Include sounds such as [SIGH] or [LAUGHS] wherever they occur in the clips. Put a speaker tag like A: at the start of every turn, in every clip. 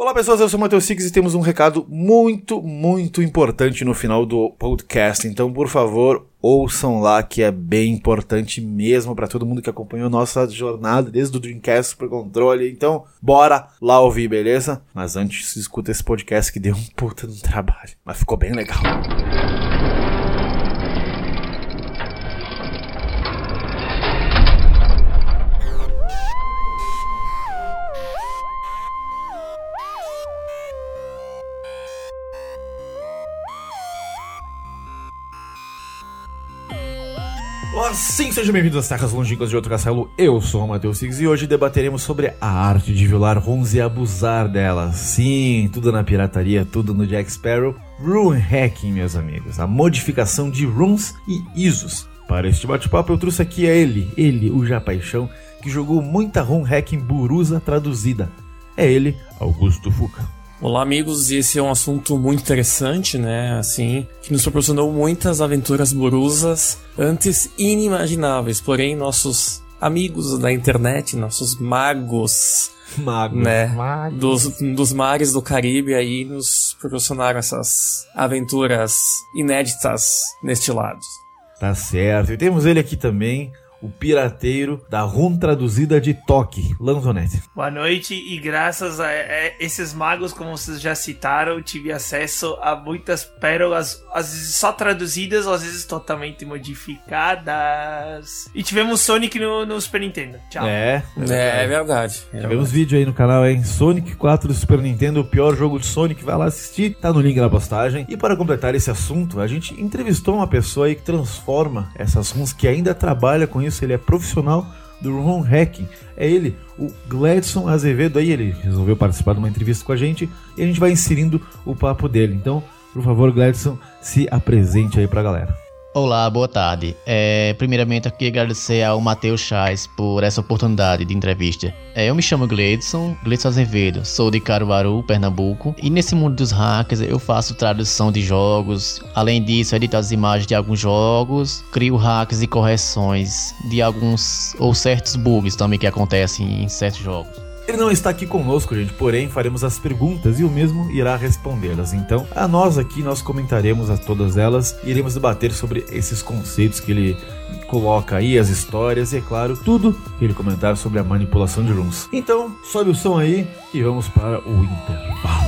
A: Olá pessoas, eu sou o Matheus Six e temos um recado muito, muito importante no final do podcast. Então, por favor, ouçam lá que é bem importante mesmo para todo mundo que acompanhou nossa jornada desde o Dreamcast pro controle. Então, bora lá ouvir, beleza? Mas antes, escuta esse podcast que deu um puta no trabalho, mas ficou bem legal. Assim, sejam bem-vindos às terras longínquas de outro castelo. Eu sou o Matheus Six e hoje debateremos sobre a arte de violar runs e abusar delas. Sim, tudo na pirataria, tudo no Jack Sparrow. Rune Hacking, meus amigos. A modificação de runs e ISOs. Para este bate-papo eu trouxe aqui a ele, ele, o Japaixão, que jogou muita run hacking burusa traduzida. É ele, Augusto Fuca.
B: Olá, amigos, esse é um assunto muito interessante, né? Assim, que nos proporcionou muitas aventuras burusas antes inimagináveis. Porém, nossos amigos da internet, nossos magos,
A: Mago.
B: né?
A: Mago.
B: Dos, dos mares do Caribe aí nos proporcionaram essas aventuras inéditas neste lado.
A: Tá certo. E temos ele aqui também, o pirateiro da run traduzida de Toque, Lanzonete.
C: Boa noite e graças a, a esses magos, como vocês já citaram, tive acesso a muitas pérolas, às vezes só traduzidas, às vezes totalmente modificadas. E tivemos Sonic no, no Super Nintendo. Tchau.
A: É,
B: É, é verdade. É
A: Tivemos vídeo aí no canal, hein? Sonic 4 do Super Nintendo, o pior jogo de Sonic. Vai lá assistir, tá no link na postagem. E para completar esse assunto, a gente entrevistou uma pessoa aí que transforma essas runs, que ainda trabalha com isso. Ele é profissional do run hacking. É ele, o Gladson Azevedo. Aí ele resolveu participar de uma entrevista com a gente e a gente vai inserindo o papo dele. Então, por favor, Gladson, se apresente aí pra galera.
D: Olá, boa tarde. É, primeiramente, eu queria agradecer ao Matheus Chais por essa oportunidade de entrevista. É, eu me chamo Gleidson, Gleidson Azevedo, sou de Caruaru, Pernambuco, e nesse mundo dos hackers eu faço tradução de jogos, além disso, edito as imagens de alguns jogos, crio hacks e correções de alguns ou certos bugs também que acontecem em certos jogos.
A: Ele não está aqui conosco, gente, porém faremos as perguntas e o mesmo irá respondê-las. Então, a nós aqui, nós comentaremos a todas elas e iremos debater sobre esses conceitos que ele coloca aí, as histórias e, é claro, tudo que ele comentar sobre a manipulação de runs. Então, sobe o som aí e vamos para o intervalo.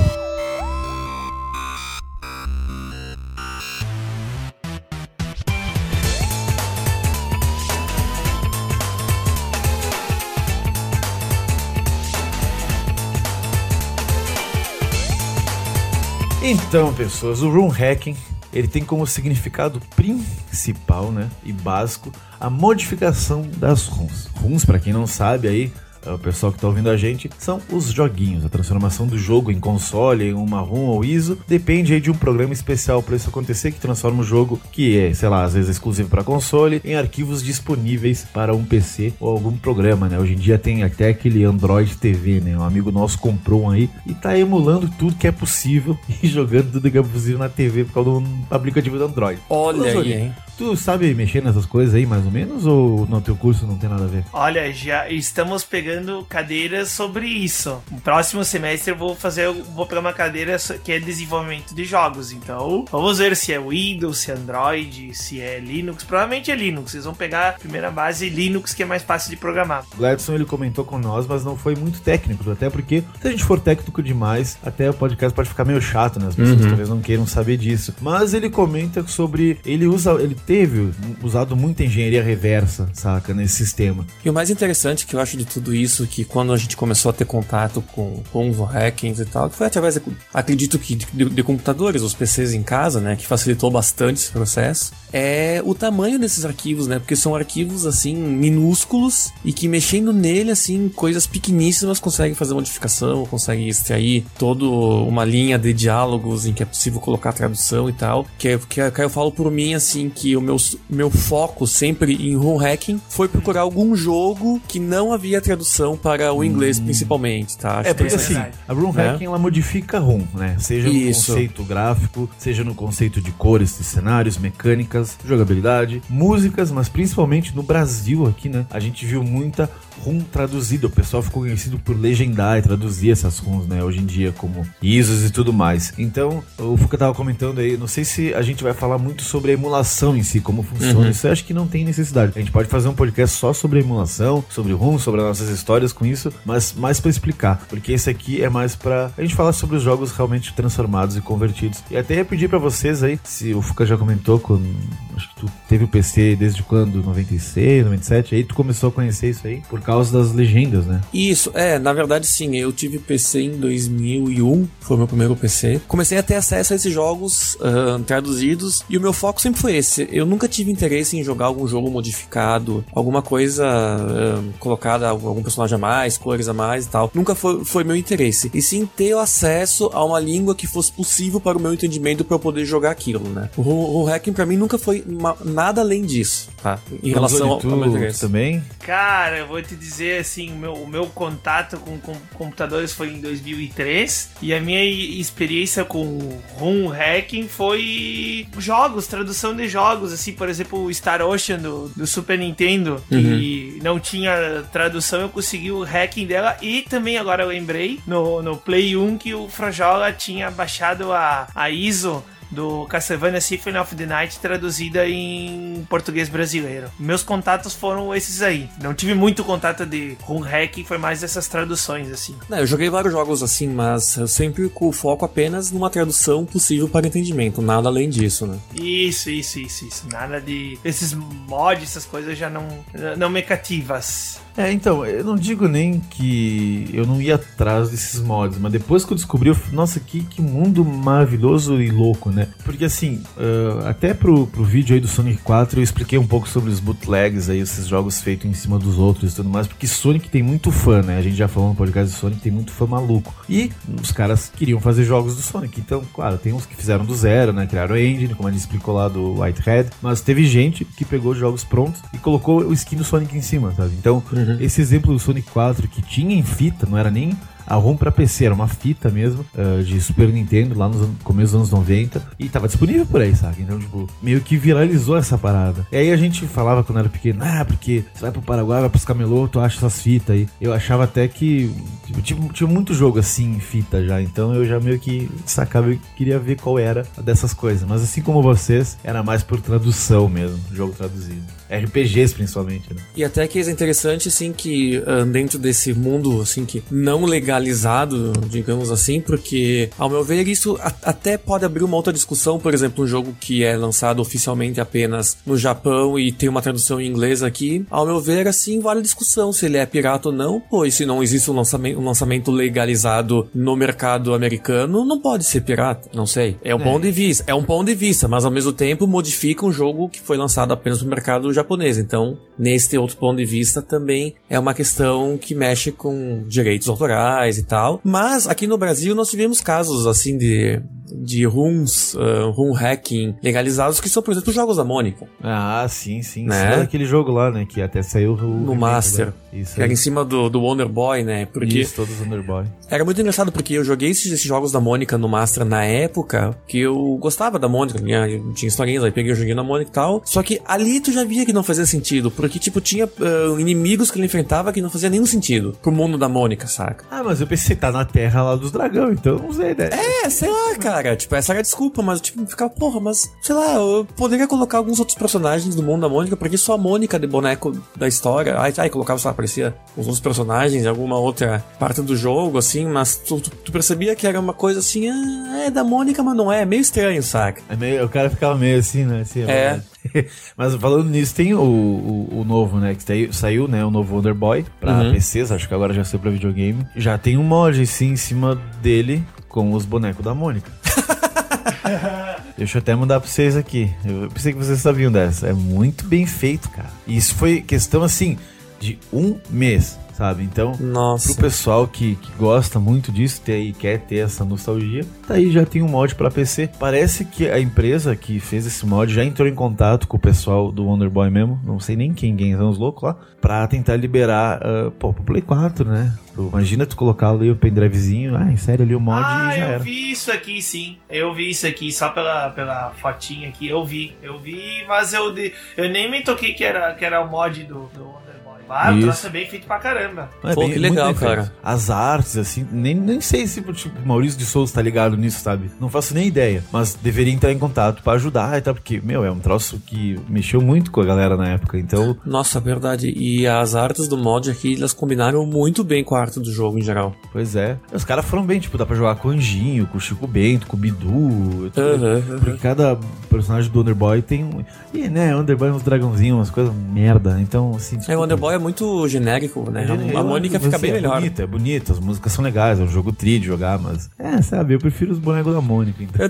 A: Então, pessoas, o rune hacking ele tem como significado principal, né, e básico a modificação das runs. Runs, para quem não sabe aí, o pessoal que tá ouvindo a gente, são os joguinhos. A transformação do jogo em console, em uma ROM ou ISO, depende aí de um programa especial para isso acontecer, que transforma o jogo, que é, sei lá, às vezes exclusivo para console, em arquivos disponíveis para um PC ou algum programa, né? Hoje em dia tem até aquele Android TV, né? Um amigo nosso comprou um aí e tá emulando tudo que é possível [LAUGHS] e jogando tudo que é possível na TV por causa do aplicativo do Android.
B: Olha aí, hein?
A: Tu sabe mexer nessas coisas aí, mais ou menos? Ou no teu curso não tem nada a ver?
C: Olha, já estamos pegando cadeiras sobre isso. No próximo semestre eu vou fazer, vou pegar uma cadeira que é desenvolvimento de jogos. Então, vamos ver se é Windows, se é Android, se é Linux. Provavelmente é Linux. Vocês vão pegar a primeira base Linux, que é mais fácil de programar.
A: O Gladson ele comentou com nós, mas não foi muito técnico, até porque se a gente for técnico demais, até o podcast pode ficar meio chato, né? As pessoas talvez não queiram saber disso. Mas ele comenta sobre ele usa, ele teve usado muita engenharia reversa, saca, nesse sistema.
B: E o mais interessante que eu acho de tudo isso, que quando a gente começou a ter contato com, com os hackings e tal, que foi através, de, acredito que de, de computadores, os PCs em casa, né, que facilitou bastante esse processo, é o tamanho desses arquivos, né, porque são arquivos, assim, minúsculos e que mexendo nele, assim, coisas pequeníssimas conseguem fazer modificação, conseguem extrair toda uma linha de diálogos em que é possível colocar tradução e tal, que, é- que, que eu falo por mim, assim, que o meu, meu foco sempre em ROM hacking foi procurar algum jogo que não havia tradução para o inglês,
A: Hum.
B: principalmente, tá?
A: É,
B: que
A: porque
B: essa-
A: assim, a ROM
B: Né?
A: hacking ela modifica ROM, né? Seja no
B: Isso.
A: conceito gráfico, seja no conceito de cores, de cenários, mecânicas, jogabilidade, músicas, mas principalmente no Brasil aqui, né? A gente viu muita ROM traduzida. O pessoal ficou conhecido por legendar e traduzir essas ROMs, né? Hoje em dia, como ISOs e tudo mais. Então, o Fuca tava comentando aí, não sei se a gente vai falar muito sobre a emulação em si, como funciona.
B: Uhum.
A: Isso eu acho que não tem necessidade. A gente pode fazer um podcast só sobre emulação, sobre ROM, sobre as nossas histórias com isso, mas mais pra explicar, porque esse aqui é mais pra a gente falar sobre os jogos realmente transformados e convertidos. E até ia pedir pra vocês aí, se o Fuca já comentou, quando, acho tu teve o PC desde quando? 96, 97? Aí tu começou a conhecer isso aí por causa das legendas, né?
B: Isso, é, na verdade sim, eu tive PC em 2001, foi o meu primeiro PC. Comecei a ter acesso a esses jogos ah, traduzidos e o meu foco sempre foi esse. Eu nunca tive interesse em jogar algum jogo modificado, alguma coisa ah, colocada, algum personagem a mais, cores a mais e tal. Nunca foi, foi meu interesse. E sim ter o acesso a uma língua que fosse possível para o meu entendimento para eu poder jogar aquilo, né? O, o hacking pra mim nunca foi nada além disso, tá? Em relação ao,
A: tu também.
C: Cara, eu vou te dizer assim, o meu, o meu contato com, com computadores foi em 2003 e a minha experiência com ROM hacking foi jogos, tradução de jogos, assim, por exemplo, o Star Ocean do, do Super Nintendo, que não tinha tradução, eu consegui o hacking dela e também agora eu lembrei no, no Play 1 que o Frajola tinha baixado a, a ISO do Castlevania Symphony of the Night traduzida em português brasileiro. Meus contatos foram esses aí. Não tive muito contato de ROM hack, foi mais essas traduções assim.
B: Não, eu joguei vários jogos assim, mas eu sempre com o foco apenas numa tradução possível para entendimento, nada além disso, né?
C: Isso, isso, isso, isso. Nada de esses mods, essas coisas já não não me cativas.
A: É, então, eu não digo nem que eu não ia atrás desses mods, mas depois que eu descobri, eu, nossa, que, que mundo maravilhoso e louco, né? Porque assim, ah, até pro, pro vídeo aí do Sonic 4 eu expliquei um pouco sobre os bootlegs aí, esses jogos feitos em cima dos outros e tudo mais, porque Sonic tem muito fã, né? A gente já falou no podcast do Sonic, tem muito fã maluco. E os caras queriam fazer jogos do Sonic, então, claro, tem uns que fizeram do zero, né? Criaram a engine, como a gente explicou lá do Whitehead, mas teve gente que pegou jogos prontos e colocou o skin do Sonic em cima, sabe? Então, esse exemplo do Sonic 4 que tinha em fita, não era nem a ROM pra PC, era uma fita mesmo, ah, de Super Nintendo, lá an- começo dos anos 90, e tava disponível por aí, sabe? Então, tipo, meio que viralizou essa parada. E aí a gente falava quando era pequeno, ah, porque você vai pro Paraguai, vai pros camelô, tu acha essas fitas aí. Eu achava até que, tipo, tinha, tinha muito jogo assim fita já, então eu já meio que sacava e queria ver qual era dessas coisas. Mas assim como vocês, era mais por tradução mesmo, jogo traduzido. RPGs principalmente, né?
B: E até que é interessante, assim, que ah, dentro desse mundo, assim, que não legalizado, digamos assim, porque, ao meu ver, isso a- até pode abrir uma outra discussão, por exemplo, um jogo que é lançado oficialmente apenas no Japão e tem uma tradução em inglês aqui, ao meu ver, assim, vale discussão se ele é pirata ou não, pois se não existe um lançamento, um lançamento legalizado no mercado americano, não pode ser pirata, não sei. É um ponto de vista, é um ponto de vista, mas ao mesmo tempo modifica um jogo que foi lançado apenas no mercado japonês. Então, nesse outro ponto de vista, também é uma questão que mexe com direitos autorais e tal. Mas aqui no Brasil nós tivemos casos assim de de runs, uh, rum hacking legalizados que são, por exemplo, jogos da Mônica.
A: Ah, sim, sim.
B: Né?
A: Né? aquele jogo lá, né? Que até saiu o remake
B: Master.
A: Isso.
B: Que era em cima do, do Wonder Boy, né? Porque
A: Isso, todos Underboy.
B: Era muito engraçado porque eu joguei esses, esses jogos da Mônica no Master na época que eu gostava da Mônica, tinha, tinha historinhas, aí peguei o joguinho da Mônica e tal. Só que ali tu já via que não fazia sentido, porque, tipo, tinha ah, inimigos que ele enfrentava que não fazia nenhum sentido pro mundo da Mônica, saca?
A: Ah, mas eu pensei, tá na terra lá dos dragão, então não sei, né?
B: É, sei lá, cara. Tipo, essa era a desculpa, mas tipo, ficava, porra, mas sei lá, eu poderia colocar alguns outros personagens do mundo da Mônica, porque só a Mônica de boneco da história. Aí, aí colocava, só aparecia os outros personagens em alguma outra parte do jogo, assim, mas tu, tu- tu percebia que era uma coisa assim, ah, é da Mônica, mas não é, meio estranho, saca?
A: É meio- o cara ficava meio assim, né? Assim,
B: É.
A: verdade. [LAUGHS] Mas falando nisso, tem o, o, o novo, né? Que saiu, saiu, né? O novo Wonderboy pra
B: Uhum.
A: PCs, acho que agora já saiu pra videogame. Já tem um mod, sim, em cima dele com os bonecos da Mônica. [LAUGHS] Deixa eu até mandar pra vocês aqui. Eu pensei que vocês sabiam dessa. É muito bem feito, cara. E isso foi questão, assim, de um mês. Sabe? Então,
B: Nossa.
A: pro pessoal que, que gosta muito disso ter, e quer ter essa nostalgia, tá aí já tem um mod pra PC. Parece que a empresa que fez esse mod já entrou em contato com o pessoal do Wonder Boy mesmo, não sei nem quem, quem são os loucos lá, pra tentar liberar uh, pô, pro Play 4, né? Imagina tu colocar ali o pendrivezinho, ah, insere ali o mod
C: ah,
A: e já
C: eu
A: era.
C: vi isso aqui sim. Eu vi isso aqui só pela, pela fotinha aqui. Eu vi. Eu vi, mas eu, eu nem me toquei que era, que era o mod do, do. Ah, o troço é bem feito pra caramba.
A: Não,
B: Pô,
A: bem-
B: que legal, cara.
A: As artes, assim, nem, nem sei se tipo, o Maurício de Souza tá ligado nisso, sabe? Não faço nem ideia. Mas deveria entrar em contato pra ajudar e tal, porque, meu, é um troço que mexeu muito com a galera na época. Então,
B: Nossa, verdade. E as artes do mod aqui, elas combinaram muito bem com a arte do jogo em geral.
A: pois é. Os caras foram bem, tipo, dá pra jogar com o Anjinho, com o Chico Bento, com o Bidu.
B: Aham, aham.
A: Porque cada personagem do Wonder Boy tem um. E, né, Wonder Boy é uns dragãozinhos, umas coisas merda. Então, assim.
B: É, o Wonder Boy é muito genérico, né?
A: Eu-
B: A Mônica
A: eu-
B: fica
A: assim,
B: bem
A: é
B: melhor.
A: bonito, é bonito, as músicas são legais, é um jogo tri de jogar, mas. É, sabe, eu prefiro os bonecos da Mônica, então.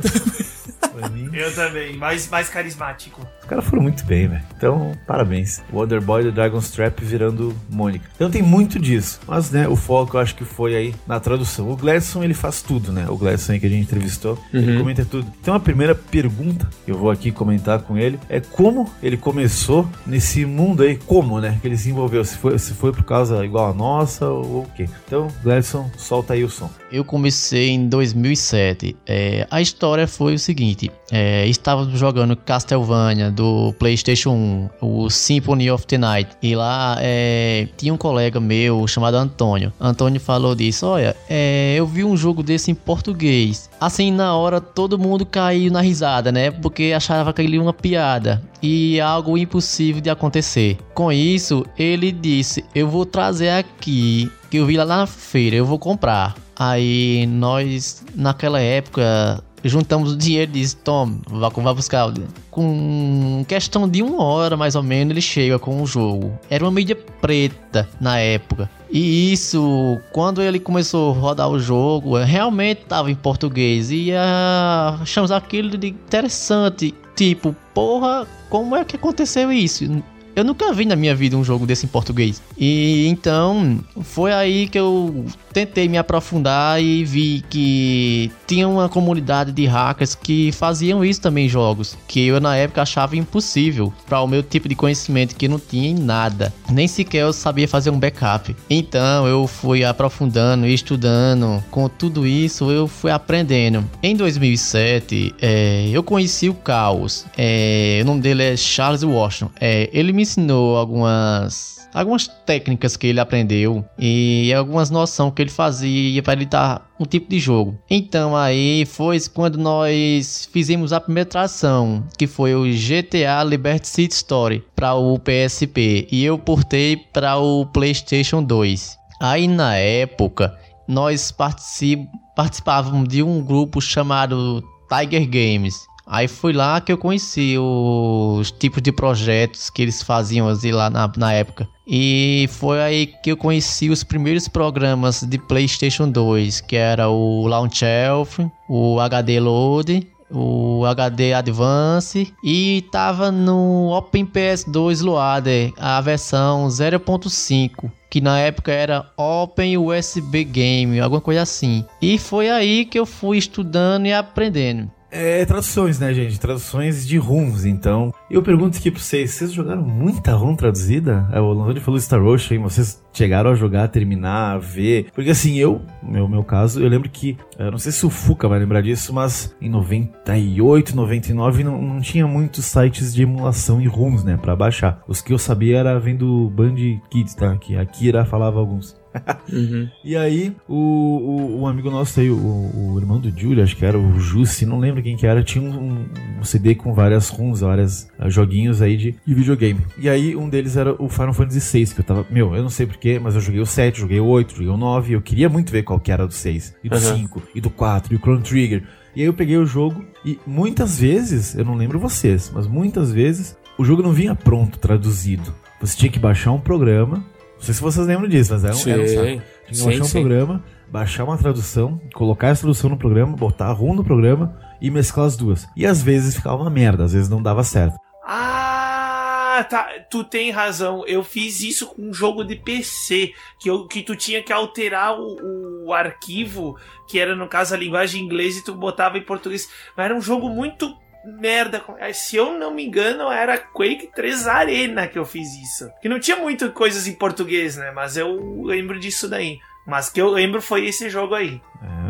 A: Pra mim.
C: Eu também, mais, mais carismático.
A: Os caras foram muito bem, velho. Então, parabéns. Wonder Boy do Dragon's Trap virando Mônica. Então tem muito disso. Mas, né, o foco eu acho que foi aí na tradução. O Gladson, ele faz tudo, né? O Gladson aí que a gente entrevistou, ele comenta tudo. Então a primeira pergunta que eu vou aqui comentar com ele é como ele começou nesse mundo aí, como, né? Que ele se envolveu. Se foi, se foi por causa igual a nossa ou o quê. Então, Gladson, solta aí o som.
D: Eu comecei em 2007. É, a história foi o seguinte: é, estávamos jogando Castlevania do PlayStation 1, o Symphony of the Night, e lá é, tinha um colega meu chamado Antônio. Antônio falou disso: Olha, é, eu vi um jogo desse em português. Assim, na hora todo mundo caiu na risada, né? Porque achava que ele uma piada e algo impossível de acontecer. Com isso, ele disse: Eu vou trazer aqui, que eu vi lá na feira, eu vou comprar. Aí nós, naquela época, juntamos o dinheiro e disse: Tom, vá, vá buscar. Com questão de uma hora mais ou menos, ele chega com o jogo. Era uma mídia preta na época. E isso, quando ele começou a rodar o jogo, realmente estava em português. E ah, achamos aquilo de interessante. Tipo, porra, como é que aconteceu isso? Eu nunca vi na minha vida um jogo desse em português. E então foi aí que eu tentei me aprofundar e vi que tinha uma comunidade de hackers que faziam isso também em jogos, que eu na época achava impossível para o meu tipo de conhecimento que não tinha em nada. Nem sequer eu sabia fazer um backup. Então eu fui aprofundando e estudando. Com tudo isso eu fui aprendendo. Em 2007 é, eu conheci o Caos. É, o nome dele é Charles Washington. É, ele me ensinou algumas algumas técnicas que ele aprendeu e algumas noções que ele fazia para editar um tipo de jogo. Então aí foi quando nós fizemos a primeira tração, que foi o GTA Liberty City Story para o PSP e eu portei para o PlayStation 2. Aí na época nós particip participávamos de um grupo chamado Tiger Games. Aí foi lá que eu conheci os tipos de projetos que eles faziam assim, lá na, na época. E foi aí que eu conheci os primeiros programas de PlayStation 2, que era o Launch Elf, o HD Load, o HD Advance e tava no OpenPS2 Loader, a versão 0.5 que na época era Open USB Game, alguma coisa assim. E foi aí que eu fui estudando e aprendendo.
A: É traduções, né, gente? Traduções de runs, então. Eu pergunto aqui pra vocês, vocês jogaram muita rum traduzida? É, o Landoni falou Star Ocean, vocês chegaram a jogar, terminar, ver? Porque assim, eu, no meu caso, eu lembro que, eu não sei se o Fuca vai lembrar disso, mas em 98, 99 não, não tinha muitos sites de emulação e ROMs, né, pra baixar. Os que eu sabia era vendo Band Kids, tá? Que a Kira falava alguns. [LAUGHS]
B: Uhum.
A: E aí, o, o, um amigo nosso aí, o, o irmão do Júlio, acho que era o Jussi, não lembro quem que era, tinha um, um CD com várias runs, várias uh, joguinhos aí de, de videogame. E aí, um deles era o Final Fantasy VI, que eu tava, meu, eu não sei porquê, mas eu joguei o 7, joguei o 8, joguei o 9, eu queria muito ver qual que era do 6, e do
B: Uhum.
A: 5, e do 4, e o Chrono Trigger. E aí eu peguei o jogo, e muitas vezes, eu não lembro vocês, mas muitas vezes, o jogo não vinha pronto, traduzido. Você tinha que baixar um programa, não sei se vocês lembram disso, mas era um, era um saco. Tinha que baixar um
B: sim.
A: programa, baixar uma tradução, colocar essa tradução no programa, botar a ROM no programa e mesclar as duas. E às vezes ficava uma merda, às vezes não dava certo.
C: Ah, Ah, tá. Tu tem razão. Eu fiz isso com um jogo de PC. Que, eu, que tu tinha que alterar o, o arquivo, que era, no caso, a linguagem inglesa, e tu botava em português. Mas era um jogo muito merda. Se eu não me engano, era Quake 3 Arena que eu fiz isso. Que não tinha muitas coisas em português, né? Mas eu lembro disso daí. Mas que eu lembro foi esse jogo aí.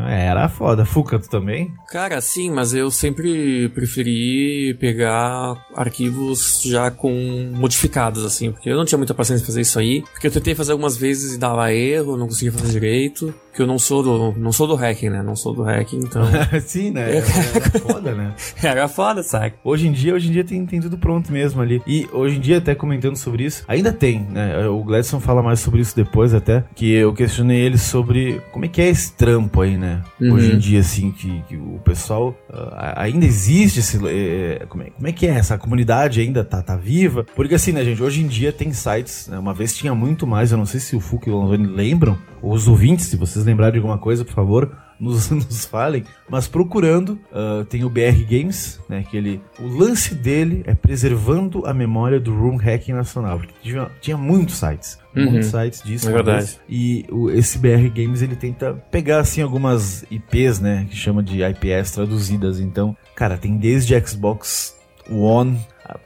A: É, era foda. Fuca, tu também?
B: Cara, sim, mas eu sempre preferi pegar arquivos já com modificados, assim, porque eu não tinha muita paciência de fazer isso aí. Porque eu tentei fazer algumas vezes e dava erro, não conseguia fazer direito. Porque eu não sou do, não sou do hacking, né? Não sou do hacking, então. [LAUGHS]
A: sim, né? Era foda, né? [LAUGHS]
B: Era foda, sabe?
A: Hoje em dia, hoje em dia tem, tem tudo pronto mesmo ali. E hoje em dia, até comentando sobre isso, ainda tem, né? O Gladson fala mais sobre isso depois, até. Que eu questionei ele sobre como é que é esse trampo aí, né? Uhum. Hoje em dia, assim, que, que o pessoal uh, ainda existe esse. É, como, é, como é que é? Essa comunidade ainda tá, tá viva? Porque assim, né, gente? Hoje em dia tem sites, né? Uma vez tinha muito mais, eu não sei se o Fuki e o Lanzoni lembram, ou os ouvintes, se vocês lembrarem de alguma coisa, por favor, nos, [LAUGHS] nos falem, mas procurando, uh, tem o BR Games, né, que ele, o lance dele é preservando a memória do Room Hacking Nacional, porque tinha, tinha muitos sites, uhum. muitos sites disso.
B: É verdade.
A: Vez, e o, esse BR Games, ele tenta pegar, assim, algumas IPs, né, que chama de IPS traduzidas, então, cara, tem desde Xbox One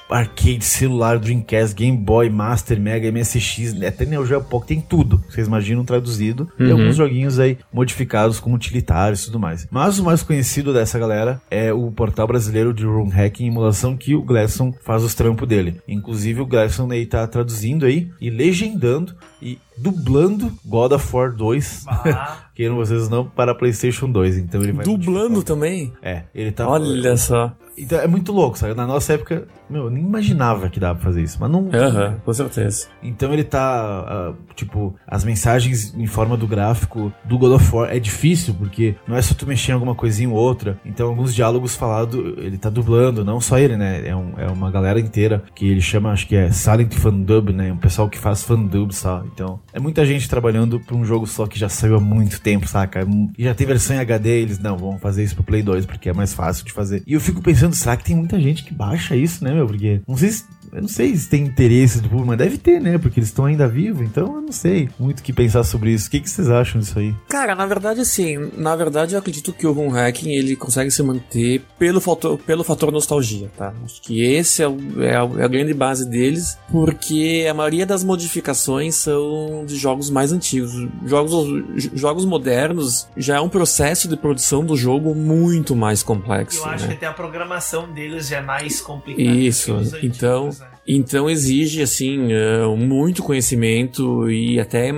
A: arcade, celular, Dreamcast, Game Boy, Master, Mega, MSX, até Neo Geo Pocket, tem tudo. Vocês imaginam traduzido. Uhum. E alguns joguinhos aí modificados como utilitários e tudo mais. Mas o mais conhecido dessa galera é o portal brasileiro de Room Hacking emulação que o Glasson faz os trampos dele. Inclusive o Glasson aí tá traduzindo aí e legendando e dublando God of War 2. Ah. Queiram vocês não para PlayStation 2. Então ele vai
B: dublando também.
A: É, ele tá
B: Olha só.
A: Então é muito louco, sabe? Na nossa época, meu, eu nem imaginava que dava pra fazer isso, mas não.
B: Aham, uhum, com certeza.
A: Então ele tá, uh, tipo, as mensagens em forma do gráfico do God of War é difícil, porque não é só tu mexer em alguma coisinha ou outra. Então alguns diálogos falados, ele tá dublando, não só ele, né? É, um, é uma galera inteira que ele chama, acho que é Silent Fandub, né? Um pessoal que faz fandub, sabe? Então é muita gente trabalhando pra um jogo só que já saiu há muito tempo, saca? E já tem versão em HD, eles, não, vamos fazer isso pro Play 2, porque é mais fácil de fazer. E eu fico pensando, será que tem muita gente que baixa isso, né, meu? Porque não sei se eu não sei se tem interesse do público, mas deve ter, né? Porque eles estão ainda vivos, então eu não sei muito o que pensar sobre isso. O que, que vocês acham disso aí?
B: Cara, na verdade, assim, na verdade eu acredito que o Room Hacking ele consegue se manter pelo fator, pelo fator nostalgia, tá? Acho que esse é, o, é, a, é a grande base deles, porque a maioria das modificações são de jogos mais antigos. Jogos, jogos modernos já é um processo de produção do jogo muito mais complexo.
C: Eu acho
B: né?
C: que até a programação deles já é mais complicada.
B: Isso, então. Antigos, né? design. Então exige assim eh, muito conhecimento e até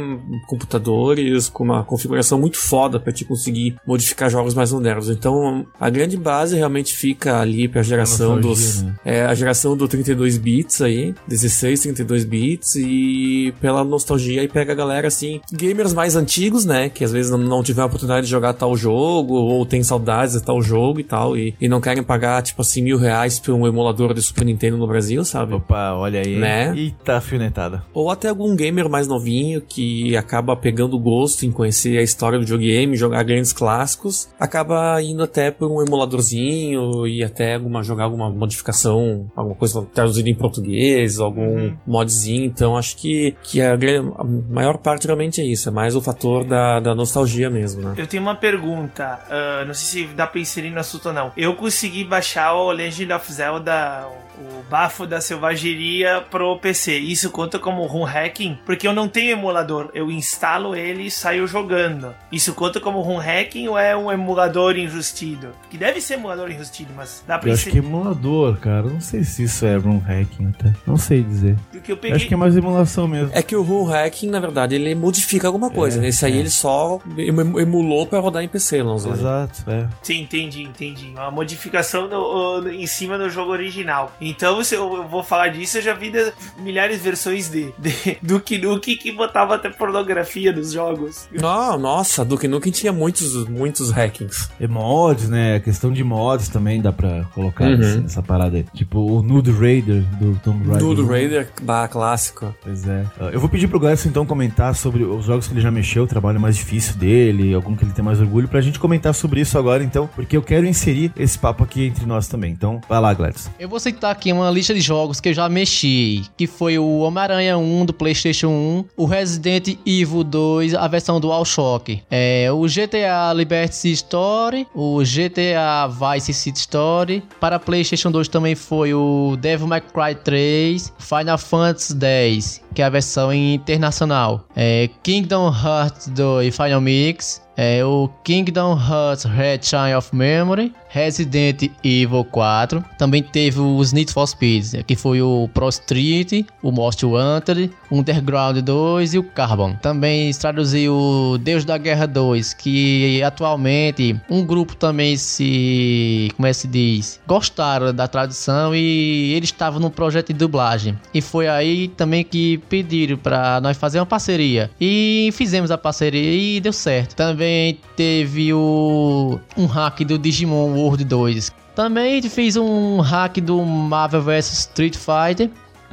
B: computadores com uma configuração muito foda para te conseguir modificar jogos mais modernos. Então a grande base realmente fica ali para a geração dos né? é a geração do 32 bits aí, 16, 32 bits e pela nostalgia aí pega a galera assim, gamers mais antigos, né, que às vezes não, não tiveram a oportunidade de jogar tal jogo ou tem saudades de tal jogo e tal e, e não querem pagar tipo assim mil reais por um emulador de Super Nintendo no Brasil, sabe?
A: Opa olha aí.
B: Né?
A: Eita, fionetada.
B: Ou até algum gamer mais novinho que acaba pegando gosto em conhecer a história do videogame, jogar grandes clássicos, acaba indo até por um emuladorzinho e até alguma, jogar alguma modificação, alguma coisa traduzida em português, algum uhum. modzinho. Então acho que, que a, a, maior parte realmente é isso, é mais o fator da, da nostalgia mesmo, né?
C: Eu tenho uma pergunta, uh, não sei se dá pra inserir no assunto ou não. Eu consegui baixar o Legend of Zelda o bafo da selvageria pro PC. Isso conta como ROM hacking? Porque eu não tenho emulador, eu instalo ele e saio jogando. Isso conta como ROM hacking ou é um emulador enrustido? Que deve ser emulador enrustido, mas dá pra
A: Eu acho que é emulador, cara. Não sei se isso é ROM hacking até. Não sei dizer.
C: Porque eu peguei...
A: Acho que é mais emulação mesmo.
B: É que o ROM hacking, na verdade, ele modifica alguma coisa. É, Nesse aí é. ele só emulou para rodar em PC, não
A: Exato, é.
C: Sim, entendi, entendi. Uma modificação do, em cima do jogo original. Então, se eu vou falar disso, eu já vi milhares de versões de, de Duke Nukem que botava até pornografia nos jogos.
B: Não, nossa, Duke Nukem tinha muitos, muitos hackings.
A: E mods, né? A questão de mods também dá pra colocar uhum. essa, essa, parada aí. Tipo o Nude Raider do Tomb Raider.
B: Nude Raider, bah, clássico.
A: Pois é. Uh, eu vou pedir pro Gleison então comentar sobre os jogos que ele já mexeu, o trabalho mais difícil dele, algum que ele tem mais orgulho, pra gente comentar sobre isso agora então, porque eu quero inserir esse papo aqui entre nós também. Então, vai lá, Gladys.
D: Eu vou citar aqui uma lista de jogos que eu já mexi, que foi o Homem-Aranha 1 do PlayStation 1, o Resident Evil 2, a versão do DualShock, é, o GTA Liberty Story, o GTA Vice City Story, para PlayStation 2 também foi o Devil May Cry 3, Final Fantasy X, que é a versão internacional, é, Kingdom Hearts 2 Final Mix, é o Kingdom Hearts Red Shine of Memory, Resident Evil 4, também teve os Need for Speed, que foi o Pro Street, o Most Wanted, Underground 2 e o Carbon. Também traduziu o Deus da Guerra 2, que atualmente um grupo também se, como é que se diz, gostaram da tradução e eles estavam no projeto de dublagem. E foi aí também que pediram para nós fazer uma parceria. E fizemos a parceria e deu certo. Também teve o um hack do Digimon World 2. Também fiz um hack do Marvel vs Street Fighter,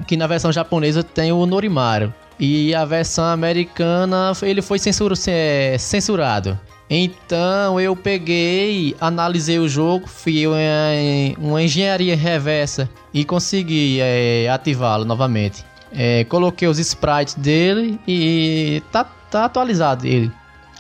D: que na versão japonesa tem o Norimaru. E a versão americana ele foi censura, censurado. Então eu peguei, analisei o jogo, fiz uma engenharia reversa e consegui é, ativá-lo novamente. É, coloquei os sprites dele e tá, tá atualizado ele.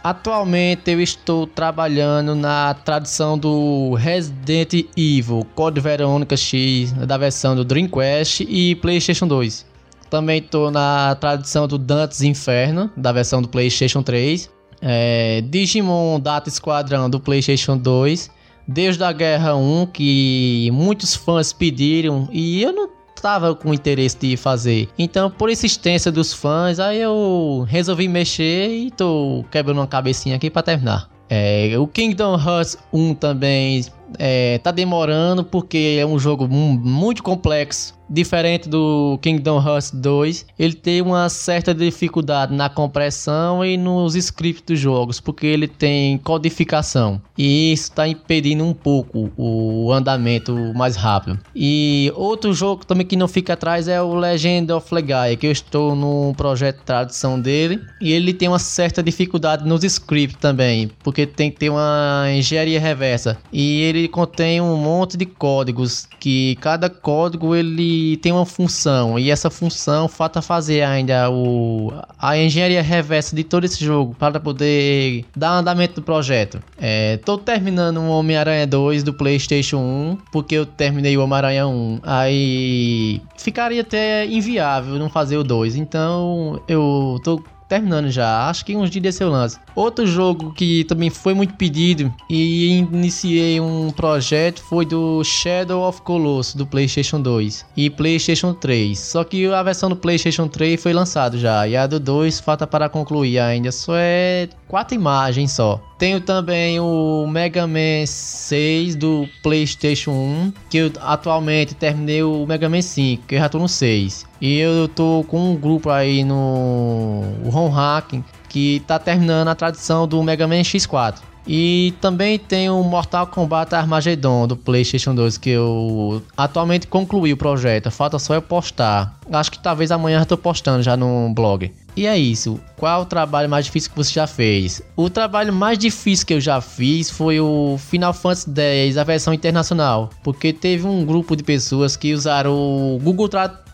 D: Atualmente eu estou trabalhando na tradução do Resident Evil Code Verônica X da versão do Dreamcast e PlayStation 2. Também estou na tradução do Dantes Inferno da versão do PlayStation 3. É, Digimon Data Squadron do PlayStation 2. Deus da Guerra 1 que muitos fãs pediram e eu não estava com interesse de fazer. Então, por insistência dos fãs, aí eu resolvi mexer e tô quebrando uma cabecinha aqui para terminar. É, o Kingdom Hearts 1 também é, tá demorando porque é um jogo muito complexo diferente do Kingdom Hearts 2, ele tem uma certa dificuldade na compressão e nos scripts dos jogos, porque ele tem codificação. E isso está impedindo um pouco o andamento mais rápido. E outro jogo também que não fica atrás é o Legend of Legaia, que eu estou no projeto de tradução dele. E ele tem uma certa dificuldade nos scripts também, porque tem que ter uma engenharia reversa. E ele contém um monte de códigos que cada código ele tem uma função e essa função falta fazer ainda o, a engenharia reversa de todo esse jogo para poder dar andamento do projeto. É, tô terminando o Homem-Aranha 2 do PlayStation 1 porque eu terminei o Homem-Aranha 1. Aí ficaria até inviável não fazer o 2. Então eu tô terminando já. Acho que uns dias desse eu lance. Outro jogo que também foi muito pedido e iniciei um projeto foi do Shadow of Colossus do PlayStation 2 e PlayStation 3. Só que a versão do PlayStation 3 foi lançado já e a do 2 falta para concluir ainda. Só é quatro imagens só. Tenho também o Mega Man 6 do PlayStation 1, que eu atualmente terminei o Mega Man 5, que eu já tô no 6. E eu tô com um grupo aí no Home Hacking que tá terminando a tradição do Mega Man X4. E também tem o Mortal Kombat Armageddon do PlayStation 2 que eu atualmente concluí o projeto. Falta só eu postar. Acho que talvez amanhã eu tô postando já no blog. E é isso. Qual o trabalho mais difícil que você já fez? O trabalho mais difícil que eu já fiz foi o Final Fantasy X, a versão internacional, porque teve um grupo de pessoas que usaram o Google Tradutor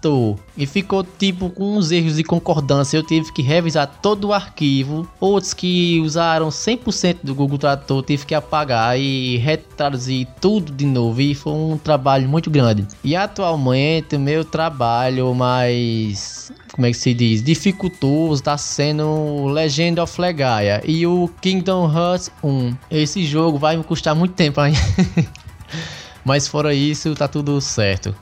D: e ficou tipo com uns erros de concordância. Eu tive que revisar todo o arquivo. Outros que usaram 100% do Google Tradutor tive que apagar e retraduzir tudo de novo. E foi um trabalho muito grande. E atualmente o meu trabalho mais como é que se diz, dificultoso está sendo Legend of Legaia e o Kingdom Hearts 1. Esse jogo vai me custar muito tempo ainda. [LAUGHS] Mas fora isso, tá tudo certo.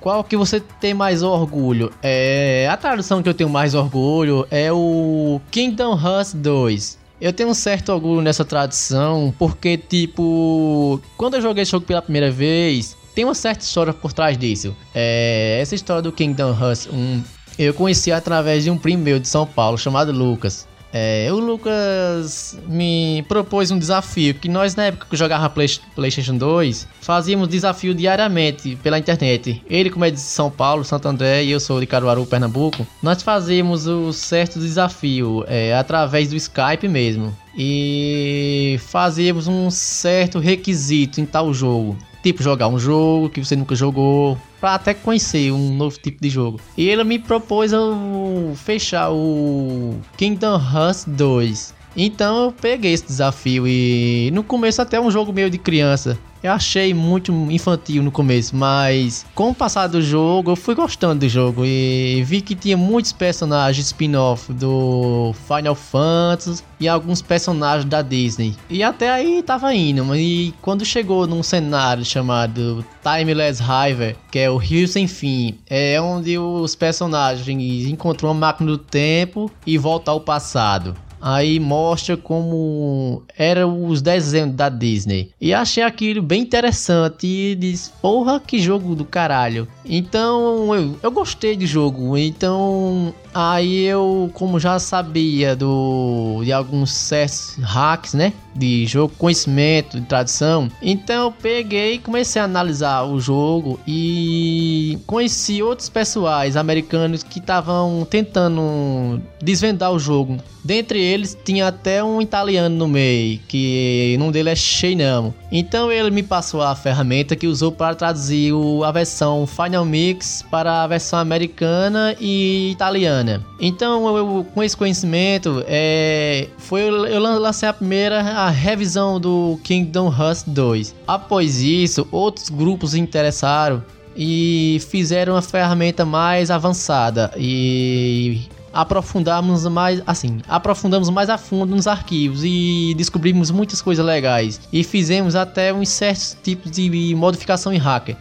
D: Qual que você tem mais orgulho? É, a tradução que eu tenho mais orgulho é o Kingdom Hearts 2. Eu tenho um certo orgulho nessa tradução, porque, tipo, quando eu joguei esse jogo pela primeira vez, tem uma certa história por trás disso. É, essa história do Kingdom Hearts 1 eu conheci através de um primo meu de São Paulo chamado Lucas. É, o Lucas me propôs um desafio que nós na época que jogava Play, PlayStation 2 fazíamos desafio diariamente pela internet. Ele como é de São Paulo, Santo André e eu sou de Caruaru, Pernambuco. Nós fazíamos o certo desafio é, através do Skype mesmo e fazíamos um certo requisito em tal jogo. Tipo, jogar um jogo que você nunca jogou, para até conhecer um novo tipo de jogo. E ele me propôs eu fechar o Kingdom Hearts 2. Então eu peguei esse desafio e no começo até um jogo meio de criança. Eu achei muito infantil no começo, mas com o passar do jogo, eu fui gostando do jogo e vi que tinha muitos personagens spin-off do Final Fantasy e alguns personagens da Disney. E até aí tava indo, e quando chegou num cenário chamado Timeless Highway, que é o Rio Sem Fim, é onde os personagens encontram uma máquina do tempo e voltam ao passado. Aí mostra como eram os desenhos da Disney. E achei aquilo bem interessante. E disse, porra, que jogo do caralho. Então eu, eu gostei do jogo. Então aí eu, como já sabia do de alguns certos hacks, né? De jogo, conhecimento, de tradução. Então eu peguei e comecei a analisar o jogo e conheci outros pessoais americanos que estavam tentando desvendar o jogo. Dentre eles tinha até um italiano no meio, que num dele é Sheinamo. Então ele me passou a ferramenta que usou para traduzir o, a versão Final Mix para a versão americana e italiana. Então eu, com esse conhecimento, é, foi eu lancei a primeira a revisão do Kingdom Hearts 2. Após isso, outros grupos interessaram e fizeram uma ferramenta mais avançada e aprofundamos mais, assim, aprofundamos mais a fundo nos arquivos e descobrimos muitas coisas legais e fizemos até uns certos tipos de modificação em hacker.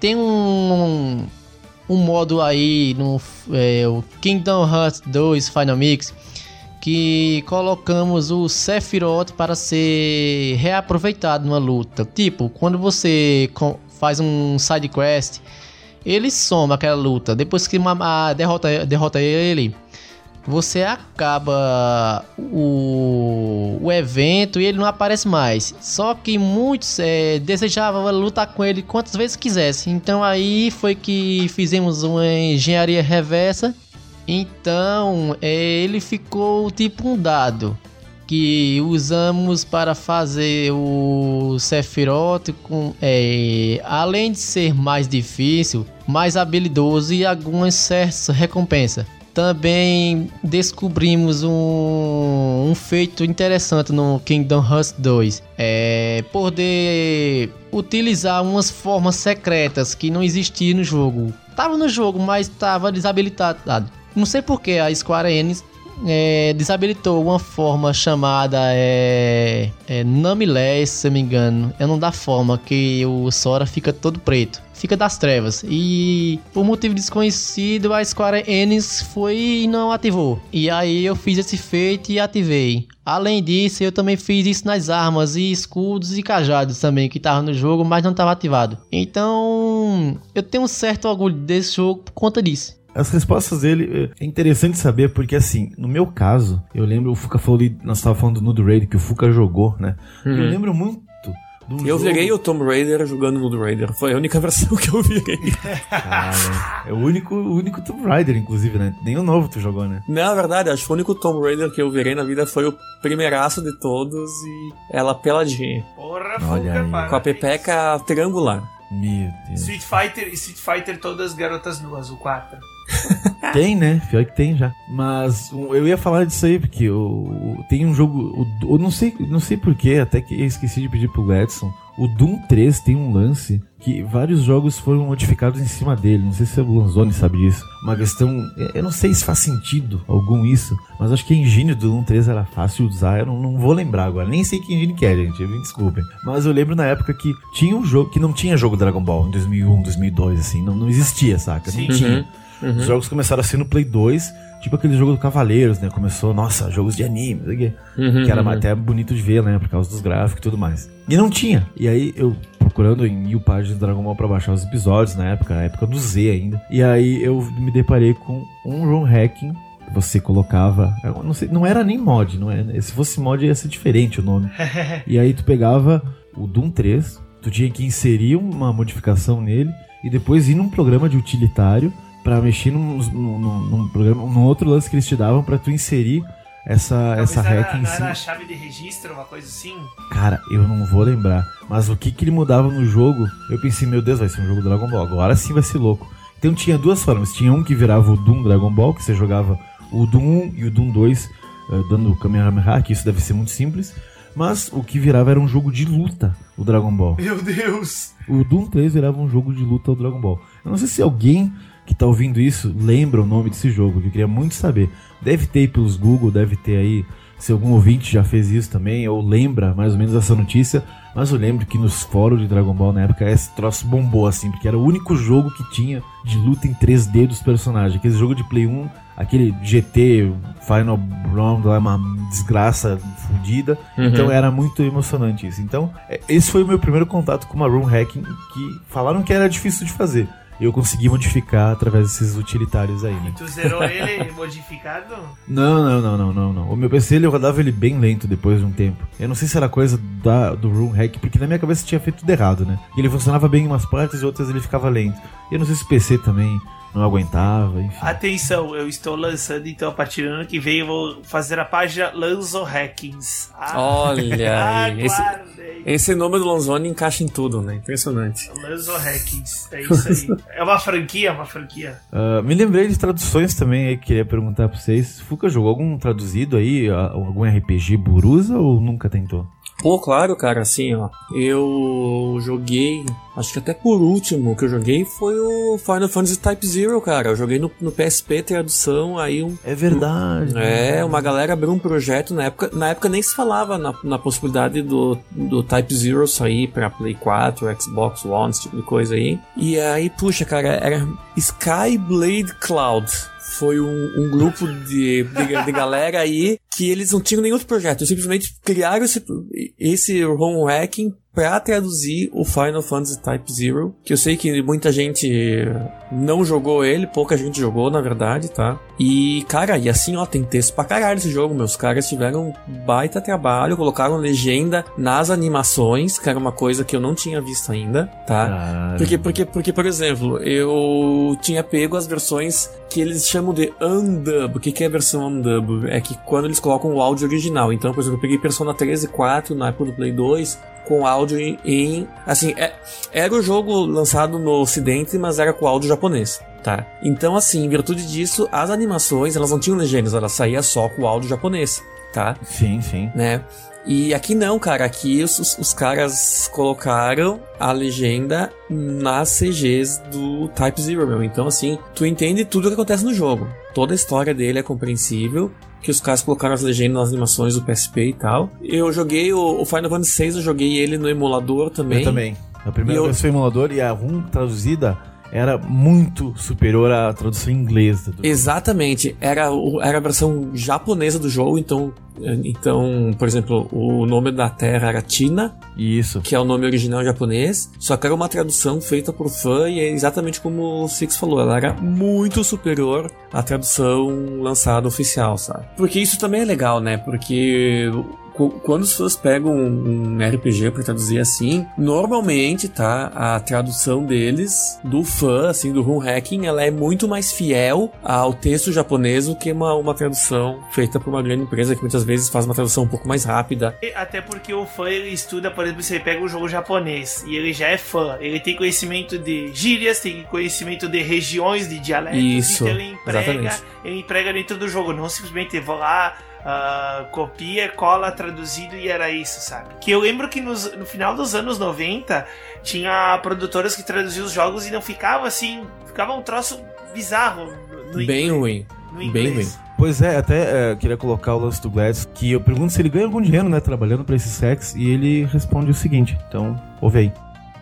D: Tem um um modo aí no é, o Kingdom Hearts 2 Final Mix que colocamos o Sephiroth para ser reaproveitado numa luta. Tipo, quando você faz um side quest ele soma aquela luta. Depois que uma, derrota, derrota ele, você acaba o, o evento e ele não aparece mais. Só que muitos é, desejavam lutar com ele quantas vezes quisesse. Então aí foi que fizemos uma engenharia reversa. Então é, ele ficou tipo um dado que usamos para fazer o Sephiroth com, é, além de ser mais difícil, mais habilidoso e algumas certas recompensas. Também descobrimos um, um feito interessante no Kingdom Hearts 2. É poder utilizar umas formas secretas que não existiam no jogo. Tava no jogo, mas estava desabilitado. Não sei porque a Square Enix é, desabilitou uma forma chamada é, é, Namilés, se não me engano. É não da forma que o Sora fica todo preto. Fica das trevas. E por motivo desconhecido, a Square Enix foi e não ativou. E aí eu fiz esse feito e ativei. Além disso, eu também fiz isso nas armas e escudos e cajados também, que estavam no jogo, mas não estava ativado. Então, eu tenho um certo orgulho desse jogo por conta disso.
A: As respostas dele é interessante saber, porque assim, no meu caso, eu lembro, o Fuca falou, nós estávamos falando do Nude Raid que o Fuca jogou, né? Uhum. Eu lembro muito
B: eu jogo... virei o Tomb Raider jogando no Raider. Foi a única [LAUGHS] versão que eu virei.
A: Cara, é o único, o único Tomb Raider, inclusive, né? Nem o novo tu jogou, né?
B: Não, é verdade. Acho que o único Tomb Raider que eu virei na vida foi o primeiraço de todos e ela peladinha.
C: Porra, Olha
B: Com a pepeca triangular.
A: Meu Deus.
C: Street Fighter, Street Fighter todas garotas nuas, o 4. [LAUGHS]
A: tem, né? Pior que tem já. Mas eu ia falar disso aí, porque eu, tem um jogo. Eu não sei, não sei porquê, até que eu esqueci de pedir pro Gladson. O Doom 3 tem um lance que vários jogos foram modificados em cima dele. Não sei se o Lanzoni sabe disso. Uma questão. Eu não sei se faz sentido algum isso, mas acho que a engine do Doom 3 era fácil de usar. Eu não, não vou lembrar agora. Nem sei que engine que é, gente. Me desculpem. Mas eu lembro na época que tinha um jogo. Que não tinha jogo Dragon Ball em 2001, 2002, assim. Não, não existia, saca? Não Sim. tinha. Uhum. Uhum. Os jogos começaram a ser no Play 2, tipo aquele jogo do Cavaleiros, né? Começou, nossa, jogos de anime, uhum, que era uhum. até bonito de ver, né? Por causa dos gráficos e tudo mais. E não tinha. E aí eu procurando em mil páginas do Dragon Ball pra baixar os episódios na época, na época do Z ainda. E aí eu me deparei com um ROM hacking você colocava. Não, sei, não era nem mod, não é? Se fosse mod ia ser diferente o nome. [LAUGHS] e aí tu pegava o Doom 3, tu tinha que inserir uma modificação nele e depois ir num programa de utilitário para mexer num, num, num, programa, num outro lance que eles te davam para tu inserir essa, essa hack
C: em
A: cima.
C: Era a chave de registro, uma coisa assim?
A: Cara, eu não vou lembrar. Mas o que, que ele mudava no jogo, eu pensei, meu Deus, vai ser um jogo Dragon Ball. Agora sim vai ser louco. Então tinha duas formas. Tinha um que virava o Doom Dragon Ball, que você jogava o Doom 1 e o Doom 2 uh, dando Kamehameha, que isso deve ser muito simples. Mas o que virava era um jogo de luta, o Dragon Ball.
C: Meu Deus!
A: O Doom 3 virava um jogo de luta, o Dragon Ball. Eu não sei se alguém que tá ouvindo isso lembra o nome desse jogo, que eu queria muito saber. Deve ter aí pelos Google, deve ter aí se algum ouvinte já fez isso também, ou lembra mais ou menos essa notícia, mas eu lembro que nos fóruns de Dragon Ball na época esse troço bombou assim, porque era o único jogo que tinha de luta em 3D dos personagens. Aquele jogo de Play 1, aquele GT Final Round lá, uma desgraça fodida. Uhum. Então era muito emocionante isso. Então, é, esse foi o meu primeiro contato com uma room hacking que falaram que era difícil de fazer eu consegui modificar através desses utilitários aí, né?
C: Tu zerou ele [LAUGHS] modificado?
A: Não, não, não, não, não, não. O meu PC ele rodava ele bem lento depois de um tempo. Eu não sei se era coisa da, do room hack, porque na minha cabeça tinha feito tudo errado, né? Ele funcionava bem em umas partes e outras ele ficava lento. E eu não sei se o PC também não aguentava, enfim.
C: Atenção, eu estou lançando, então, a partir do ano que vem, eu vou fazer a página Lanzo Hackings.
B: Ah, Olha, [LAUGHS] esse, esse nome do Lanzoni encaixa em tudo, né? Impressionante.
C: Lanzo Hackings, é isso aí. [LAUGHS] é uma franquia, uma franquia.
A: Uh, me lembrei de traduções também aí, que queria perguntar pra vocês. Fuca jogou algum traduzido aí, algum RPG Burusa ou nunca tentou?
B: Pô, claro, cara, assim, ó. Eu joguei, acho que até por último que eu joguei foi o Final Fantasy Type Zero, cara. Eu joguei no, no PSP tradução, aí um.
A: É verdade.
B: É, uma galera abriu um projeto na época. Na época nem se falava na, na possibilidade do, do Type Zero sair pra Play 4, Xbox One, esse tipo de coisa aí. E aí, puxa, cara, era Skyblade Cloud foi um, um grupo de, de, de, galera aí que eles não tinham nenhum projeto, simplesmente criaram esse, esse home hacking para traduzir o Final Fantasy Type Zero, que eu sei que muita gente não jogou ele, pouca gente jogou, na verdade, tá? E, cara, e assim, ó, tem texto pra caralho esse jogo, meus caras tiveram um baita trabalho, colocaram legenda nas animações, que era uma coisa que eu não tinha visto ainda, tá? Porque, porque, porque, por exemplo, eu tinha pego as versões que eles chamam de undub. O que, que é a versão undub? É que quando eles colocam o áudio original. Então, por exemplo, eu peguei Persona 13 4 na época do Play 2, com áudio em, em assim, é, era o jogo lançado no ocidente, mas era com áudio japonês, tá? Então, assim, em virtude disso, as animações, elas não tinham legendas, elas saía só com áudio japonês, tá?
A: Sim, sim.
B: Né? E aqui não, cara. Aqui os, os caras colocaram a legenda nas CGs do Type Zero, meu. Então, assim, tu entende tudo o que acontece no jogo. Toda a história dele é compreensível que os caras colocaram as legendas nas animações do PSP e tal. Eu joguei o, o Final Fantasy VI, eu joguei ele no emulador também.
A: Eu também. A primeira vez foi emulador e a RUM traduzida era muito superior à tradução inglesa.
B: Exatamente, era, era a versão japonesa do jogo, então, então, por exemplo, o nome da terra era Tina,
A: isso,
B: que é o nome original japonês, só que era uma tradução feita por fã e é exatamente como o Six falou, ela era muito superior à tradução lançada oficial, sabe? Porque isso também é legal, né? Porque quando os fãs pegam um, RPG para traduzir assim, normalmente, tá? A tradução deles, do fã, assim, do Run Hacking, ela é muito mais fiel ao texto japonês do que uma, uma tradução feita por uma grande empresa que muitas vezes faz uma tradução um pouco mais rápida.
C: Até porque o fã ele estuda, por exemplo, ele pega um jogo japonês e ele já é fã, ele tem conhecimento de gírias, tem conhecimento de regiões, de dialetos,
B: Isso,
C: então ele emprega, ele emprega dentro do jogo, não simplesmente vou lá uh, copia, cola, traduzido e era isso, sabe? Que eu lembro que nos, no final dos anos 90 tinha produtoras que traduziam os jogos e não ficava assim, ficava um troço bizarro.
B: No, Bem inglês, ruim. No Bem ruim.
A: Pois é, até é, queria colocar o lance do Gladys, que eu pergunto se ele ganha algum dinheiro, né, trabalhando para esse sex, e ele responde o seguinte, então, ouve aí.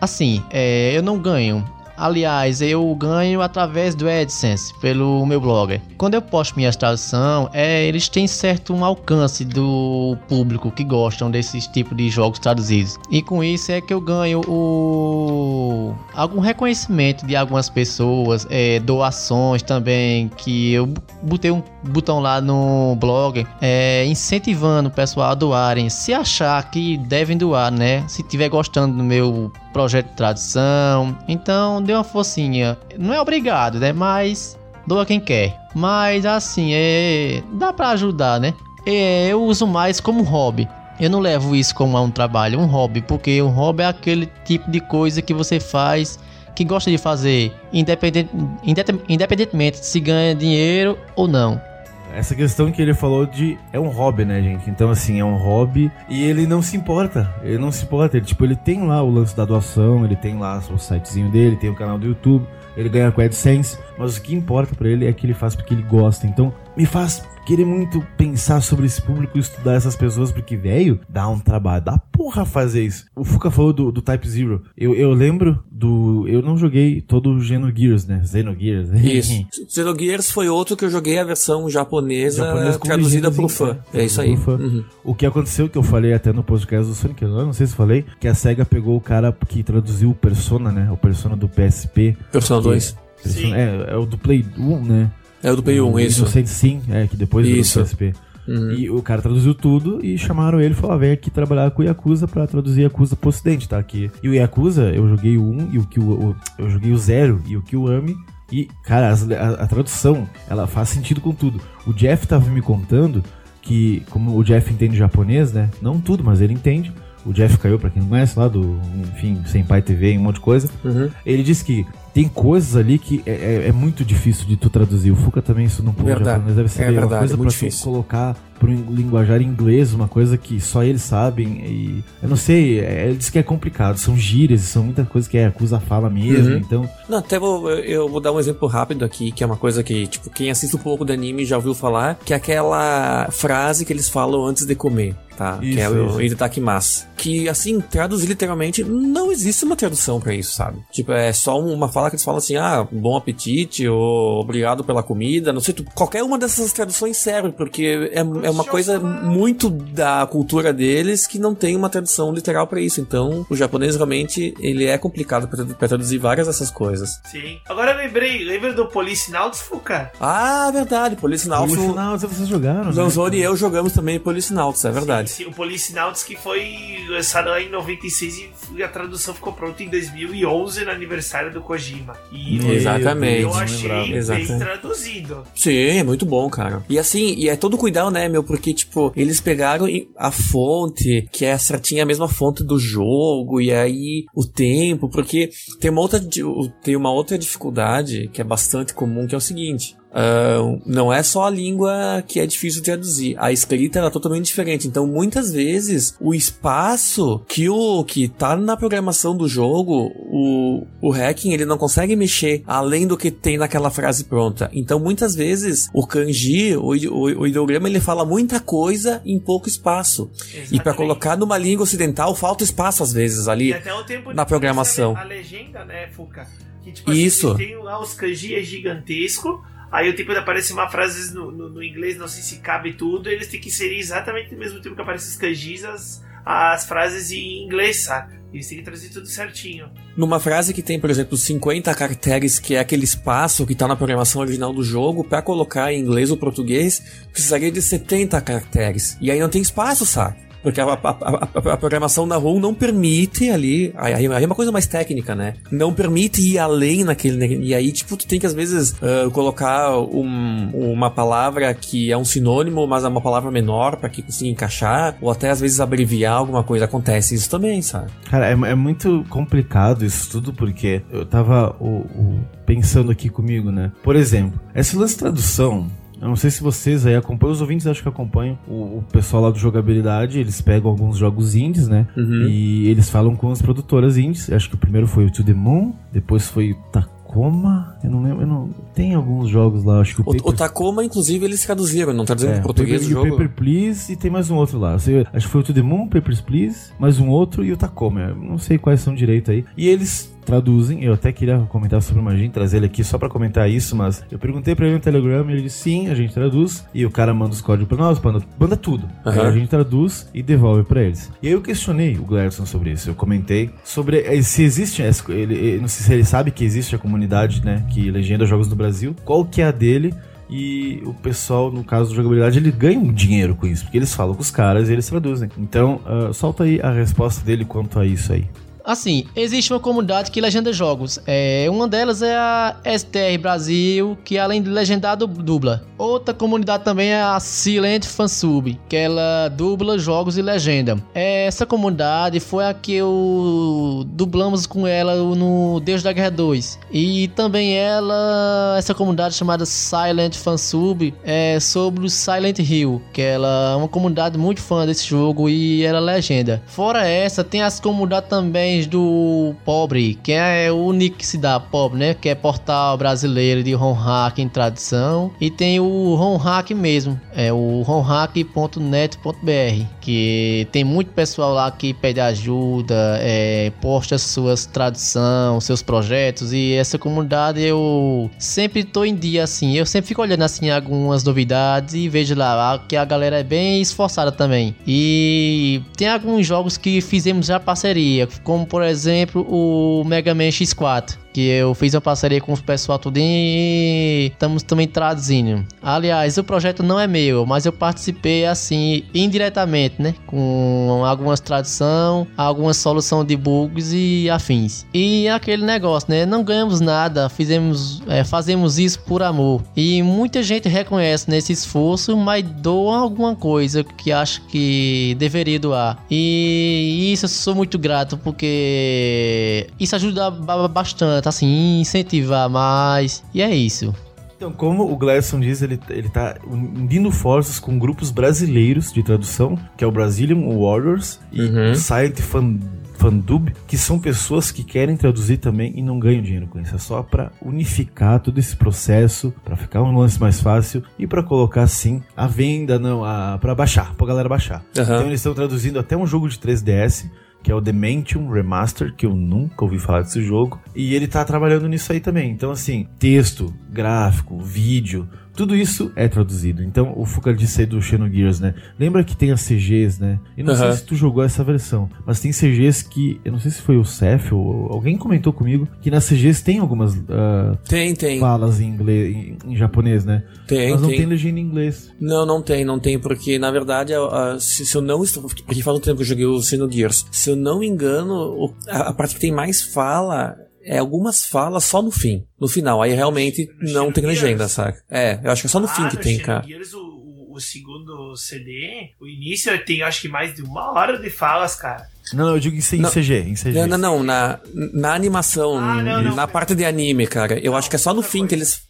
D: Assim, é, eu não ganho Aliás, eu ganho através do AdSense, pelo meu blog. Quando eu posto minhas traduções, é, eles têm certo um alcance do público que gostam desses tipos de jogos traduzidos. E com isso é que eu ganho o algum reconhecimento de algumas pessoas, é, doações também, que eu botei um botão lá no blog é, incentivando o pessoal a doarem, se achar que devem doar, né? Se estiver gostando do meu projeto de tradução. Então, dê uma focinha. Não é obrigado, né? Mas doa quem quer. Mas assim, é. Dá para ajudar, né? É, eu uso mais como hobby. eu não levo isso como um trabalho, um hobby, porque um hobby é aquele tipo de coisa que você faz, que gosta de fazer, independente, independentemente se ganha dinheiro ou não.
A: Essa questão que ele falou de é um hobby, né, gente? Então assim, é um hobby e ele não se importa. Ele não se importa, ele tipo, ele tem lá o lance da doação, ele tem lá o sitezinho dele, tem o canal do YouTube, ele ganha com AdSense, mas o que importa para ele é que ele faz porque ele gosta. Então, me faz querer muito pensar sobre esse público e estudar essas pessoas, porque, velho, dá um trabalho da porra fazer isso. O Fuka falou do, do Type Zero. Eu, eu lembro do. Eu não joguei todo o Xenogears, né? Xenogears. [LAUGHS]
B: Isso. Xenogears foi outro que eu joguei a versão japonesa Japonês traduzida pro fã. É isso aí. Uhum.
A: O que aconteceu, que eu falei até no podcast do Sonic, eu não sei se falei, que a SEGA pegou o cara que traduziu o Persona, né? O Persona do PSP.
B: Persona 2.
A: Persona, é, é o do Play 1, né?
B: É o do Play 1, isso.
A: Inocente Sim, é, que depois
B: isso.
A: do PSP. Uhum. E o cara traduziu tudo e chamaram ele e falaram: vem aqui trabalhar com o Yakuza pra traduzir Yakuza pro ocidente, tá? Aqui. E o Yakuza, eu joguei o 1 e o que o, eu joguei o 0 e o Kiwami. E, cara, a, a, tradução, ela faz sentido com tudo. O Jeff tava me contando que, como o Jeff entende japonês, né? Não tudo, mas ele entende. O Jeff caiu, pra quem não conhece, lá do, enfim, Sem Pai TV e um monte de coisa.
B: Uhum.
A: Ele disse que tem coisas ali que é, é, é, muito difícil de tu traduzir. O Fuca também isso não pode japonês deve ser
B: é verdade,
A: uma coisa
B: é
A: pra
B: difícil.
A: colocar pro linguajar inglês, uma coisa que só eles sabem e eu não sei, é, ele diz que é complicado, são gírias, são muitas coisas que é acusa fala mesmo,
B: Uhum.
A: então
B: Não, até vou, eu vou dar um exemplo rápido aqui, que é uma coisa que, tipo, quem assiste um pouco de anime já ouviu falar, que é aquela frase que eles falam antes de comer, tá? que é
A: Isso,
B: o
A: isso.
B: Itadakimasu. Que, assim, traduzir literalmente, não existe uma tradução pra isso, sabe? Tipo, é só uma fala que eles falam assim, ah, bom apetite, ou obrigado pela comida, não sei, tu, qualquer uma dessas traduções serve, porque é, é uma coisa muito da cultura deles que não tem uma tradução literal pra isso. Então, o japonês realmente, ele é complicado pra, pra traduzir várias dessas coisas.
C: Sim. Agora eu lembrei, lembra do Policinauts, Fuca?
B: Ah, verdade, Policinauts.
A: Policinauts, vocês jogaram, né?
B: Lanzoni e eu jogamos também Policinauts, é verdade.
C: Sim, sim, o Policinauts que foi lançado lá em 96 e a tradução ficou pronta em 2011 no aniversário do Kojima. E
B: Exatamente.
C: eu achei bem
B: Exatamente.
C: traduzido.
B: Sim, é muito bom, cara. E assim, e é todo cuidado, né, meu? Porque, tipo, eles pegaram a fonte, que é certinha a mesma fonte do jogo, e aí o tempo, porque tem uma outra, tem uma outra dificuldade que é bastante comum, que é o seguinte. Ah, não é só a língua que é difícil de traduzir. A escrita ela é totalmente diferente. Então, muitas vezes, o espaço que o que tá na programação do jogo, o, o hacking ele não consegue mexer além do que tem naquela frase pronta. Então, muitas vezes, o kanji, o, o, o ideograma, ele fala muita coisa em pouco espaço. E para
C: Exatamente.
B: colocar numa língua ocidental, falta espaço às vezes ali. Na programação.
C: A legenda, né, Fuca? Que, tipo,
B: Isso.
C: Assim, tem lá os kanji é gigantesco. Aí o tempo de aparecer uma frase no, no, no inglês, não sei se cabe tudo, eles têm que inserir exatamente no mesmo tempo que aparecem os kanjis as, as frases em inglês, saca? Eles têm que trazer tudo certinho.
B: Numa frase que tem, por exemplo, 50 caracteres, que é aquele espaço que tá na programação original do jogo, para colocar em inglês ou português, precisaria de 70 caracteres. E aí não tem espaço, sabe? Porque a, a- a- a- programação da ROM não permite ali. Aí, é uma coisa mais técnica, né? Não permite ir além naquele. E aí, tipo, tu tem que às vezes ah, colocar um- uma palavra que é um sinônimo, mas é uma palavra menor para que consiga encaixar, ou até às vezes abreviar alguma coisa. Acontece isso também, sabe?
A: Cara, é, é muito complicado isso tudo, porque eu tava o- o- pensando aqui comigo, né? Por exemplo, esse lance de tradução. Eu não sei se vocês aí acompanham, os ouvintes acho que acompanham o, o pessoal lá do jogabilidade, eles pegam alguns jogos indies, né?
B: Uhum.
A: E eles falam com as produtoras indies. Acho que o primeiro foi o To The Moon, depois foi o Tacoma. Eu não lembro, eu não... tem alguns jogos lá, acho que o,
B: O, o
A: Paper-
B: Tacoma, inclusive, eles traduziram, não traduziram
A: é,
B: em português
A: o
B: o
A: Paper, o
B: jogo.
A: Paper Please e tem mais um outro lá. Sei- acho que foi o To The Moon, Papers, Please, mais um outro e o Tacoma. Eu Não sei quais são direito aí. E eles traduzem, eu até queria comentar sobre o Magin, trazer ele aqui só pra comentar isso, mas eu perguntei pra ele no Telegram e ele disse sim, a gente traduz. E o cara manda os códigos pra nós, manda, manda tudo. Aí
B: Aham.
A: a gente traduz e devolve pra eles. E aí eu questionei o Glerson sobre isso. Eu comentei sobre eh, se existe, essa- ele, ele- não sei se ele sabe que existe a comunidade, né, que legenda jogos do Brasil. Qual que é a dele? E o pessoal, no caso do jogabilidade, ele ganha um dinheiro com isso, porque eles falam com os caras e eles traduzem. Então, ah, solta aí a resposta dele quanto a isso aí.
D: Assim, existe uma comunidade que legenda jogos. É, uma delas é a STR Brasil, que além de legendar, dubla. Outra comunidade também é a Silent Fansub, que ela dubla jogos e legenda. Essa comunidade foi a que eu dublamos com ela no Deus da Guerra 2. E também ela, essa comunidade chamada Silent Fansub, é sobre o Silent Hill, que ela é uma comunidade muito fã desse jogo e ela é legenda. Fora essa, tem as comunidades também do Pobre, que é o nick que se dá Pobre, né? Que é portal brasileiro de Hack em tradição. E tem o Hack mesmo, é o romhack.net.br, que tem muito pessoal lá que pede ajuda, é, posta suas traduções, seus projetos. E essa comunidade eu sempre tô em dia assim. Eu sempre fico olhando assim algumas novidades e vejo lá que a galera é bem esforçada também. E tem alguns jogos que fizemos já parceria, como por exemplo o Mega Man X4 que eu fiz uma parceria com o pessoal tudo e estamos também traduzindo. Aliás, o projeto não é meu, mas eu participei assim indiretamente, né, com algumas tradução, algumas solução de bugs e afins. E aquele negócio, né, não ganhamos nada, fizemos, é, fazemos isso por amor. E muita gente reconhece nesse esforço, mas doa alguma coisa que acho que deveria doar. E isso eu sou muito grato porque isso ajuda bastante assim, incentivar mais. E é isso.
A: Então, como o Gladson diz, ele, ele tá unindo forças com grupos brasileiros de tradução, que é o Brazilian Warriors e uhum. o Site Fan, Fandub, que são pessoas que querem traduzir também e não ganham dinheiro com isso. É só para unificar todo esse processo, para ficar um lance mais fácil e para colocar sim a venda, não, a, para baixar, pra galera baixar. Uhum. Então eles estão traduzindo até um jogo de 3DS que é o Dementium Remaster, que eu nunca ouvi falar desse jogo, e ele tá trabalhando nisso aí também. Então, assim, texto, gráfico, vídeo, tudo isso é traduzido. Então, o Fuka disse aí do Xenogears, né? Lembra que tem as CGs, né? E não uhum. sei se tu jogou essa versão, mas tem CGs que, eu não sei se foi o Seth ou alguém comentou comigo, que nas CGs tem algumas uh,
B: tem, tem.
A: falas em inglês, em, em, japonês, né?
B: Tem,
A: Mas não
B: tem.
A: tem legenda em inglês.
B: Não, não tem, não tem, porque na verdade, uh, se, se, eu não estou. Porque faz um tempo que eu joguei o Xenogears. Se eu não me engano, a, a parte que tem mais fala é algumas falas só no fim. No final. Aí realmente no não tem legenda, saca? É, eu acho que é só no ah, fim que tem, cara.
C: O, o, segundo CD, o início tem acho que mais de uma hora de falas, cara.
A: Não, eu digo em, não, CG, em CG.
B: Não, não, não, na, na animação, ah, não, não, na parte de anime, cara. Eu acho que é só no fim coisa, que eles.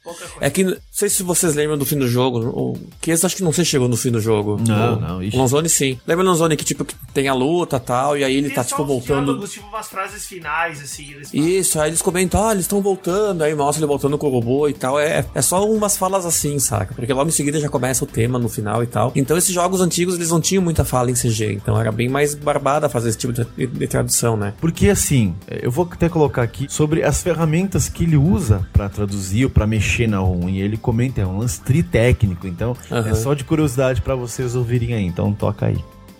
B: É que, não sei se vocês lembram do fim do jogo. Ou, que esse acho que não sei se chegou no fim do jogo.
A: Não, o, não.
B: Ixi. Lonzone sim. Lembra o Lonzone que, tipo, que tem a luta e tal, e aí ele tá, tipo, voltando.
C: Diálogos, tipo, umas frases finais, assim.
B: Isso, aí eles comentam, ah, eles estão voltando, aí mostra ele voltando com o robô e tal. É, é só umas falas assim, saca? Porque logo em seguida já começa o tema no final e tal. Então esses jogos antigos, eles não tinham muita fala em CG. Então era bem mais barbada fazer esse tipo de, de, de tradução, né?
A: Porque assim, eu vou até colocar aqui sobre as ferramentas que ele usa para traduzir ou para mexer na ROM. E ele comenta, é um lance tritécnico, então uhum. é só de curiosidade para vocês ouvirem aí. Então toca aí.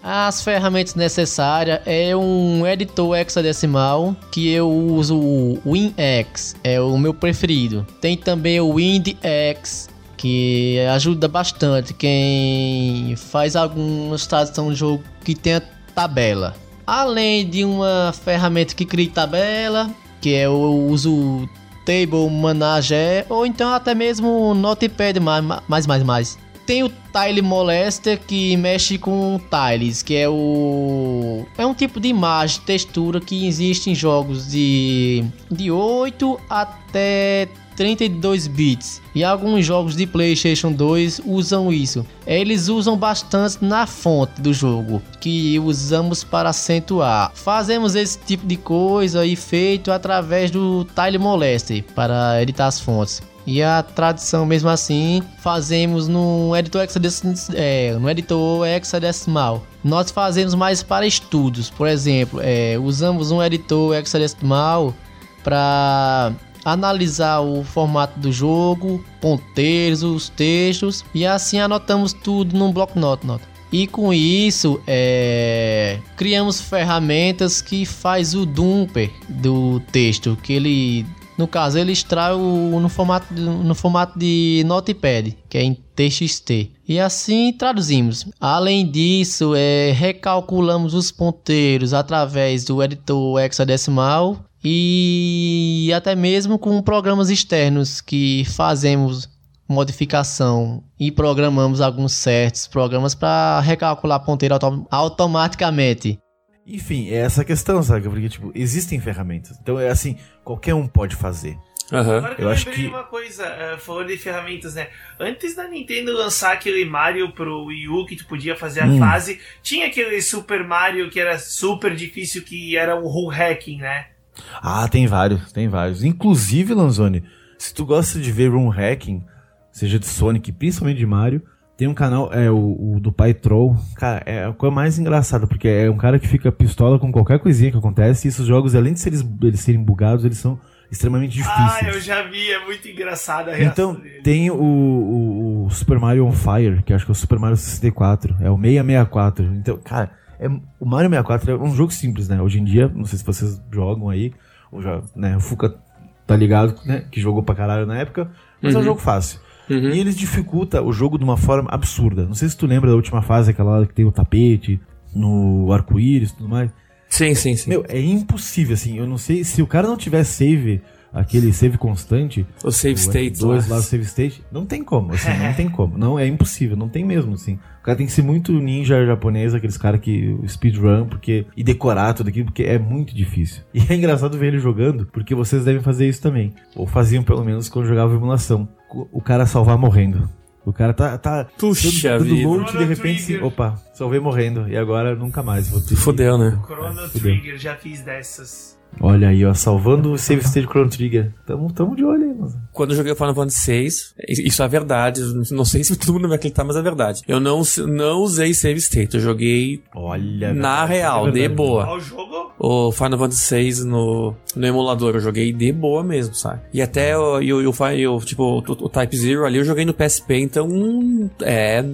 D: As ferramentas necessárias é um editor hexadecimal que eu uso o WinX, é o meu preferido. Tem também o WindX que ajuda bastante quem faz alguma tradução de jogo que tenha tabela. Além de uma ferramenta que cria tabela, que é eu uso Table Manager ou então até mesmo Notepad mais mais mais. Tem o Tile Molester que mexe com tiles, que é o é um tipo de imagem, textura que existe em jogos de de 8 até 32 bits. E alguns jogos de PlayStation 2 usam isso. Eles usam bastante na fonte do jogo, que usamos para acentuar. Fazemos esse tipo de coisa e feito através do Tile Molester para editar as fontes. E a tradução, mesmo assim, fazemos no editor hexadecimal. É, no editor hexadecimal. Nós fazemos mais para estudos. Por exemplo, é, usamos um editor hexadecimal para analisar o formato do jogo, ponteiros, os textos e assim anotamos tudo num bloco nota. E com isso, é, criamos ferramentas que faz o dumper do texto, que ele No caso, ele extrai o, no, formato, no formato de Notepad, que é em TXT. E assim traduzimos. Além disso, é, recalculamos os ponteiros através do editor hexadecimal e até mesmo com programas externos que fazemos modificação e programamos alguns certos programas para recalcular ponteiro autom automaticamente.
A: Enfim, é essa questão, sabe? Porque, tipo, existem ferramentas. Então, é assim, qualquer um pode fazer.
C: Uhum. Agora que eu, eu acho que uma coisa, uh, falando de ferramentas, né? Antes da Nintendo lançar aquele Mario pro Wii U que tu podia fazer a hum. fase, tinha aquele Super Mario que era super difícil, que era o whole hacking, né?
A: Ah, tem vários, tem vários. Inclusive, Lanzoni, se tu gosta de ver room hacking, seja de Sonic, principalmente de Mario, tem um canal, é o, o, do Pai Troll. Cara, é a coisa mais engraçada, porque é um cara que fica pistola com qualquer coisinha que acontece. E esses jogos, além de eles, eles serem bugados, eles são extremamente difíceis.
C: Ah, eu já vi, é muito engraçado a
A: Então,
C: dele.
A: tem o, o, o, Super Mario on Fire, que acho que é o Super Mario 64. É o 664. Então, cara, é, o Mario 64 é um jogo simples, né? Hoje em dia, não sei se vocês jogam aí, ou já, né? O Fuca tá ligado, né? Que jogou pra caralho na época, mas uhum. é um uhum. jogo fácil. Uhum. E eles dificultam o jogo de uma forma absurda. Não sei se tu lembra da última fase, aquela lá que tem o tapete, no arco-íris e tudo mais.
B: Sim, sim, sim.
A: Meu, é impossível, assim. Eu não sei se o cara não tiver save, aquele save constante.
B: O save state.
A: Dois lá, o save state. Não tem como, assim, não tem como. Não, é impossível, não tem mesmo, assim. O cara tem que ser muito ninja japonês, aqueles caras que. speedrun, porque. E decorar tudo aquilo, porque é muito difícil. E é engraçado ver ele jogando, porque vocês devem fazer isso também. Ou faziam pelo menos quando jogavam emulação o cara salvar morrendo. O cara tá, tá
B: Puxa
A: dando, dando load de repente, assim, opa, salvei morrendo. E agora nunca mais. Vou ter
B: Fudeu, né?
C: Chrono é, Trigger, já fiz dessas.
A: Olha aí, ó, salvando o save state Chrono Trigger. Tamo, tamo de olho aí, mano.
B: Quando eu joguei o Final Fantasy VI, isso é verdade, não sei se todo mundo vai acreditar, mas é verdade. Eu não, não usei save state, eu joguei
A: Olha,
B: na verdade, real, é de boa.
C: Qual jogo?
B: O Final Fantasy VI no, no emulador, eu joguei de boa mesmo, sabe? E até eu, eu, eu, eu tipo, o, o Type Zero ali eu joguei no PSP, então é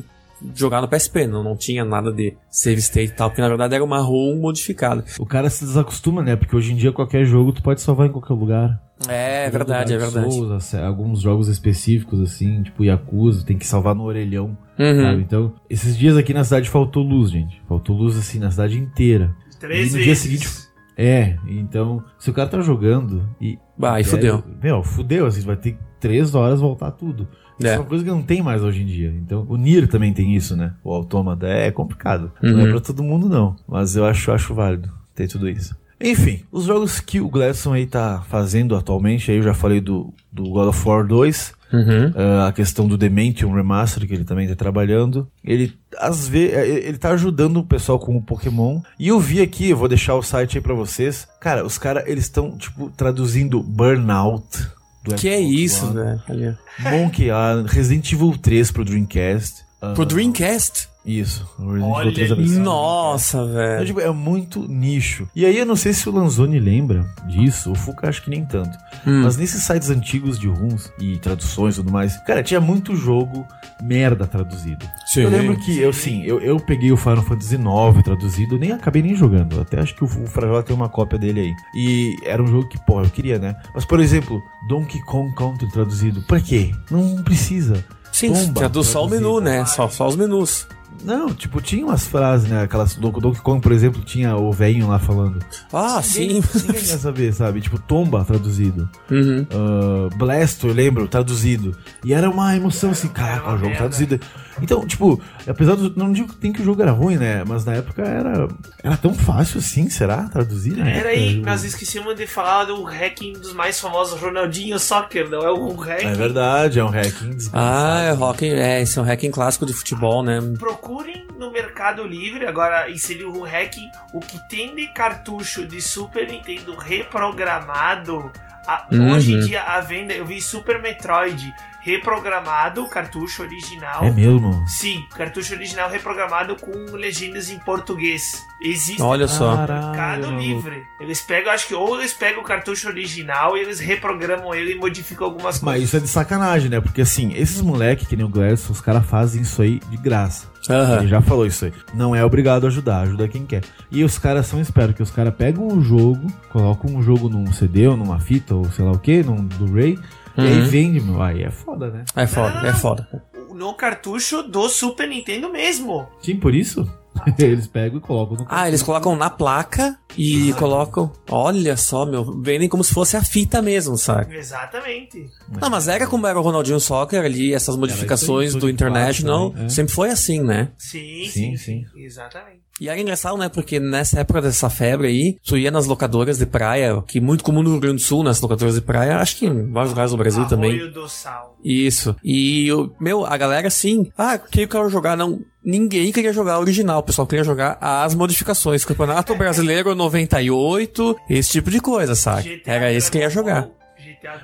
B: jogar no PSP, não, não tinha nada de save state e tal, porque na verdade era uma ROM modificada.
A: O cara se desacostuma, né? Porque hoje em dia qualquer jogo tu pode salvar em qualquer lugar.
B: É, é verdade, é verdade.
A: Souls, alguns jogos específicos, assim, tipo Yakuza, tem que salvar no orelhão, uhum. sabe? Então, esses dias aqui na cidade faltou luz, gente. Faltou luz, assim, na cidade inteira.
C: Três
A: e no
C: vezes.
A: dia seguinte... É, então, se o cara tá jogando e...
B: Bah, e fudeu.
A: Meu, fudeu, assim, vai ter três horas voltar tudo. Isso é. é uma coisa que não tem mais hoje em dia. Então, o Nier também tem isso, né? O autômata é complicado. Uhum. Não é uhum. pra todo mundo, não. Mas eu acho, acho válido ter tudo isso. Enfim, os jogos que o Gladson aí tá fazendo atualmente, aí eu já falei do, do God of War 2, uhum. uh, a questão do Dementium Remaster, que ele também tá trabalhando. Ele, às vezes, é, ele tá ajudando o pessoal com o Pokémon. E eu vi aqui, eu vou deixar o site aí pra vocês. Cara, os caras, eles estão, tipo, traduzindo Burnout
B: do que é isso, velho?
A: Monkey Island, Resident Evil 3 pro Dreamcast.
B: Pro uh, Dreamcast?
A: Isso.
B: Olha, nossa, velho.
A: É, tipo, é, muito nicho. E aí eu não sei se o Lanzoni lembra disso, o Fuka acho que nem tanto. Hum. Mas nesses sites antigos de runs e traduções e tudo mais, cara, tinha muito jogo merda traduzido. Sim, eu lembro que eu sim, eu, eu peguei o Final Fantasy IX traduzido, nem acabei nem jogando. Até acho que o, o Frajola tem uma cópia dele aí. E era um jogo que, pô, eu queria, né? Mas, por exemplo, Donkey Kong Country traduzido. Pra quê? Não precisa.
B: Sim, Tomba, traduz só o menu, né? Só, só os menus.
A: Não, tipo, tinha umas frases, né? Aquelas do Donkey Kong, por exemplo, tinha o velhinho lá falando.
B: Ah, ninguém,
A: sim. Ninguém quer saber, sabe? Tipo, Tomba traduzido. Uhum. Uh, Blasto, eu lembro, traduzido. E era uma emoção assim, caraca, o jogo traduzido. Então, tipo, apesar do. Não digo que tem que o jogo era ruim, né? Mas na época era. Era tão fácil assim, será? Traduzir, né?
C: Era aí, nós esquecemos de falar do hacking dos mais famosos, Ronaldinho Soccer, não é o hacking.
A: É verdade, é um hacking
B: Ah, é, hacking, é, esse é um hacking clássico de futebol, né?
C: Procurem no Mercado Livre, agora inserir o hacking, o que tem de cartucho de Super Nintendo reprogramado. A, uhum. Hoje em dia, a venda, eu vi Super Metroid reprogramado, o cartucho original.
A: É mesmo?
C: Sim, cartucho original reprogramado com legendas em português. Existe
B: Olha só.
C: Mercado. Livre. Eles pegam, acho que ou eles pegam o cartucho original e eles reprogramam ele e modificam algumas
A: Mas
C: coisas.
A: isso é de sacanagem, né? Porque assim, esses moleque que nem o Gladys, os caras fazem isso aí de graça. Ele
B: Aham.
A: já falou isso aí. Não é obrigado a ajudar, ajuda quem quer. E os caras são espertos, que os caras pegam um jogo, colocam um jogo num CD ou numa fita ou sei lá o que, num Blu-ray, e aí
B: Uhum.
A: vende, meu. Aí é foda, né?
B: É foda, é foda.
C: No cartucho do Super Nintendo mesmo.
A: Sim, por isso. [LAUGHS] Eles pegam e colocam no
B: Ah, eles colocam na placa e colocam. Olha só, meu. Vendem como se fosse a fita mesmo, sabe?
C: Exatamente.
B: Não, mas era como era o Ronaldinho Soccer ali, essas modificações
A: aí,
B: do International.
A: plástico, né? É.
B: Sempre foi assim, né?
C: Sim,
A: Sim,
C: sim,
A: sim.
C: Exatamente.
B: E era engraçado, né? Porque nessa época dessa febre aí, tu ia nas locadoras de praia, que é muito comum no Rio Grande do Sul, nas locadoras de praia, acho que em vários lugares do Brasil também.
C: Arroio do Sal.
B: Isso. E, o- meu, a galera assim, ah, quem eu quero jogar? Não, ninguém queria jogar a original, o pessoal queria jogar as modificações. Campeonato Brasileiro 98, esse tipo de coisa, sabe? Era esse que ia jogar.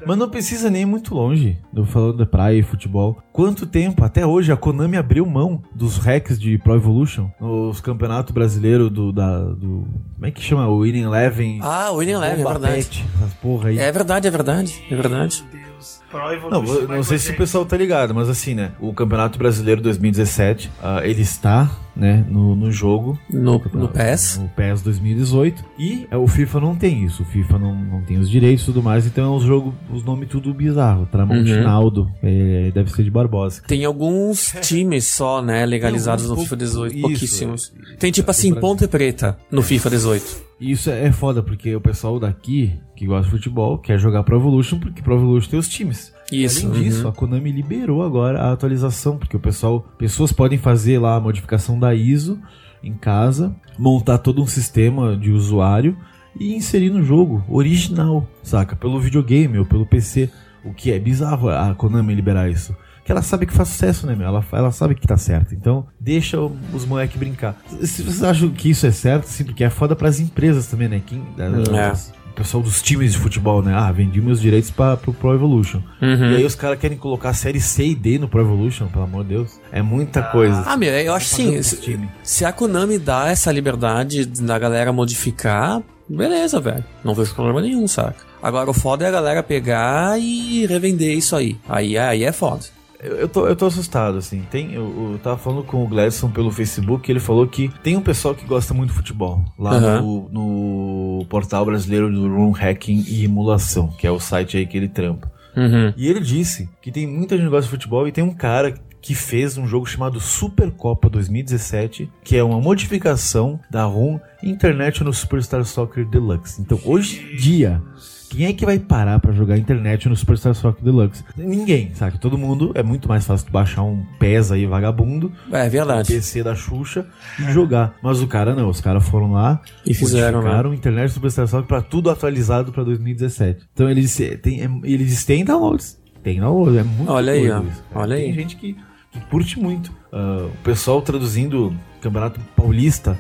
A: Mas não precisa nem ir muito longe, do falando de praia e futebol. Quanto tempo, até hoje, a Konami abriu mão dos hacks de Pro Evolution nos campeonatos brasileiros do, da, do... Como é que chama? O Winning Eleven.
B: Ah, o Winning Eleven, é verdade.
A: Pet, essas porra aí.
B: É verdade, é verdade, é verdade.
C: Deus. Pro Evolution
A: Não, não sei se o pessoal tá ligado, mas assim, né? O Campeonato Brasileiro 2017, ah, ele está, né, no, no jogo.
B: No, no PES.
A: No PES 2018. E é, o FIFA não tem isso. O FIFA não, não tem os direitos e tudo mais. Então é um jogo, os nomes tudo bizarro. Tramontinaldo.
B: Uhum.
A: é, deve ser de Barbosa.
B: Tem alguns [LAUGHS] times só, né, legalizados
A: Tem
B: no
A: alguns
B: FIFA 18,
A: pouco-
B: pouquíssimos.
A: isso, é.
B: Tem tipo
A: O
B: assim, Ponte Preta no FIFA 18.
A: E isso é, é foda, porque o pessoal daqui, que gosta de futebol, quer jogar Pro Evolution, porque Pro Evolution tem os times.
B: Isso.
A: Além disso,
B: uhum.
A: a Konami liberou agora a atualização, porque o pessoal, pessoas podem fazer lá a modificação da ISO em casa, montar todo um sistema de usuário e inserir no jogo original, saca? Pelo videogame ou pelo PC. O que é bizarro a Konami liberar isso. Que ela sabe que faz sucesso, né, meu? Ela, ela sabe que tá certo. Então, deixa os moleques brincar. Se vocês acham que isso é certo, sim, porque é foda pras empresas também, né? Quem,
B: É.
A: O pessoal dos times de futebol, né? Ah, vendi meus direitos pra, pro Pro Evolution.
B: Uhum.
A: E aí os caras querem colocar a série C e D no Pro Evolution, pelo amor de Deus. É muita coisa.
B: Ah, meu, eu acho
A: Pagando
B: sim.
A: pros
B: Se, se a Konami dá essa liberdade da galera modificar, beleza, velho. Não vejo problema nenhum, saca? Agora o foda é a galera pegar e revender isso aí. Aí, aí é foda.
A: Eu, eu tô, eu tô assustado, assim. Tem, eu, eu tava falando com o Gladson pelo Facebook, ele falou que tem um pessoal que gosta muito de futebol. Lá
B: Aham.
A: no, no portal brasileiro do Room Hacking e Emulação, que é o site aí que ele trampa.
B: Uhum.
A: E ele disse que tem muita gente que gosta de futebol e tem um cara que fez um jogo chamado Supercopa 2017, que é uma modificação da ROM Internet no Superstar Soccer Deluxe. Então, hoje em dia, quem é que vai parar pra jogar internet no Superstar Soccer Deluxe? Ninguém, sabe? Todo mundo é muito mais fácil baixar um PES aí vagabundo,
B: É verdade.
A: PC da Xuxa e jogar. Mas o cara não, os caras foram lá
B: E fizeram, né?
A: modificaram internet Superstar Soccer pra tudo atualizado pra 2017. Então ele disse, tem, é- ele disse, tem downloads. Tem downloads, é muito
B: Olha aí, ó.
A: isso,
B: Olha
A: tem
B: aí.
A: gente que, que curte muito. Ah, o pessoal traduzindo Campeonato Paulista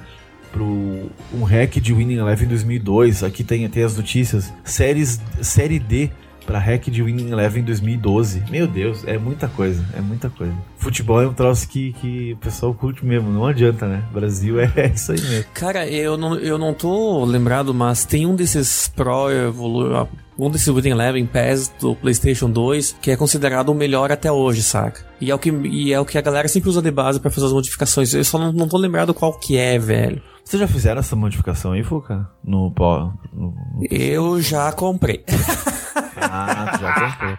A: pro um hack de Winning Eleven 2002. Aqui tem, tem as notícias. Séries, série D pra hack de Winning Eleven 2012. Meu Deus, é muita coisa, é muita coisa. Futebol é um troço que, que o pessoal curte mesmo, não adianta, né? Brasil é, [LAUGHS] isso aí mesmo.
B: Cara, eu não, eu não tô lembrado, mas tem um desses Pro Evolu um desses Winning Eleven PES do PlayStation 2 que é considerado o melhor até hoje, saca? E é o que, e é o que a galera sempre usa de base pra fazer as modificações. Eu só não, não tô lembrado qual que é, velho.
A: Vocês já fizeram essa modificação aí, Fuca? No pó. No, no...
B: Eu já comprei. [LAUGHS]
A: Ah, já comprou.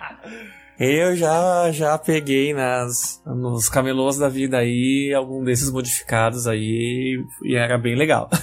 B: Eu já, já peguei nas, nos camelôs da vida aí algum desses modificados aí e era bem legal. [LAUGHS]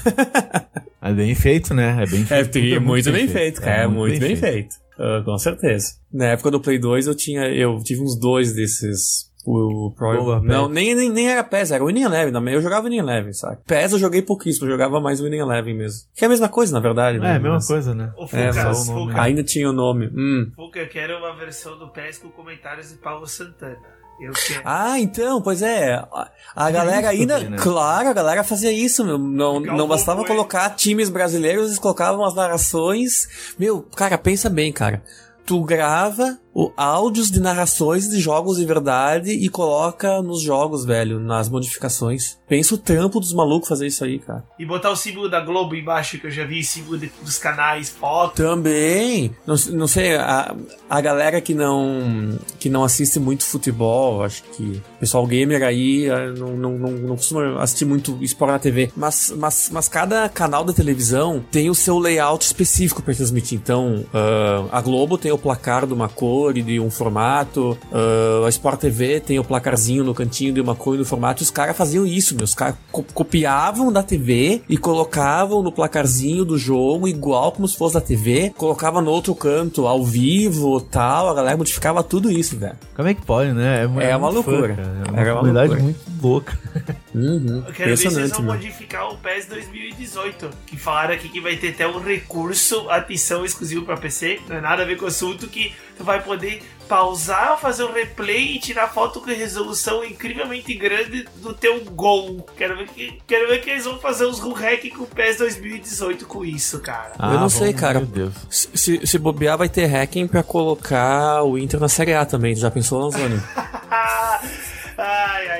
A: É bem feito, né? É bem
B: É,
A: feito.
B: tem-
A: tudo
B: muito bem feito, cara. É muito bem feito. Ah, com certeza. Na época do Play 2 eu tinha. Eu tive uns dois desses. O Pro.
A: Boa,
B: não, nem, nem, nem era PES, era Winning Eleven também. Eu jogava Winning Eleven, sabe? PES eu joguei pouquíssimo, eu jogava mais Winning Eleven mesmo. Que é a mesma coisa, na verdade, né?
A: É, a mesma
B: Mas-
A: coisa, né?
C: O
B: É,
C: Fuca,
B: mas
A: só o nome.
C: Fuca,
B: Ainda tinha o nome. Hum.
C: Fuca, eu quero uma versão do PES com comentários de Paulo Santana. Eu quero.
B: Ah, então, pois é. A, a galera ainda.
A: também, né?
B: Claro, a galera fazia isso, meu. Não,
C: Legal,
B: não bastava
C: foi.
B: colocar times brasileiros, eles colocavam as narrações. Meu, cara, pensa bem, cara. Tu grava o, áudios de narrações de jogos de verdade e coloca nos jogos, velho, nas modificações. Pensa o trampo dos malucos fazer isso aí, cara.
C: E botar o símbolo da Globo embaixo, que eu já vi, símbolo de, dos canais, foto.
B: Também. Não, não sei, a, a galera que não que não assiste muito futebol, acho que o pessoal gamer aí eh, não, não, não, não costuma assistir muito esporte na TV, mas, mas, mas cada canal da televisão tem o seu layout específico para transmitir. Então, uh, a Globo tem o placar de uma cor e de um formato, uh, a Sport TV tem o placarzinho no cantinho de uma cor e do formato. Os caras faziam isso, meus caras co copiavam da TV e colocavam no placarzinho do jogo igual como se fosse da TV, colocava no outro canto ao vivo, tal, a galera modificava tudo isso, velho.
A: Como é que pode, né?
B: É, é uma loucura. Fã,
A: é uma comunidade loucura. muito louca. [LAUGHS]
C: Uhum. Eu quero ver se eles vão modificar o PES 2018. Que falaram aqui que vai ter até um recurso, atenção exclusivo para PC. Não é nada a ver com o assunto que tu vai poder pausar, fazer um replay e tirar foto com resolução incrivelmente grande do teu gol. Quero ver que, quero ver que eles vão fazer os hack com o PES 2018 com isso, cara.
B: Ah, eu não sei, cara. Se, se bobear, vai ter hacking pra colocar o Inter na Série A também. Já pensou,
C: ai, [LAUGHS]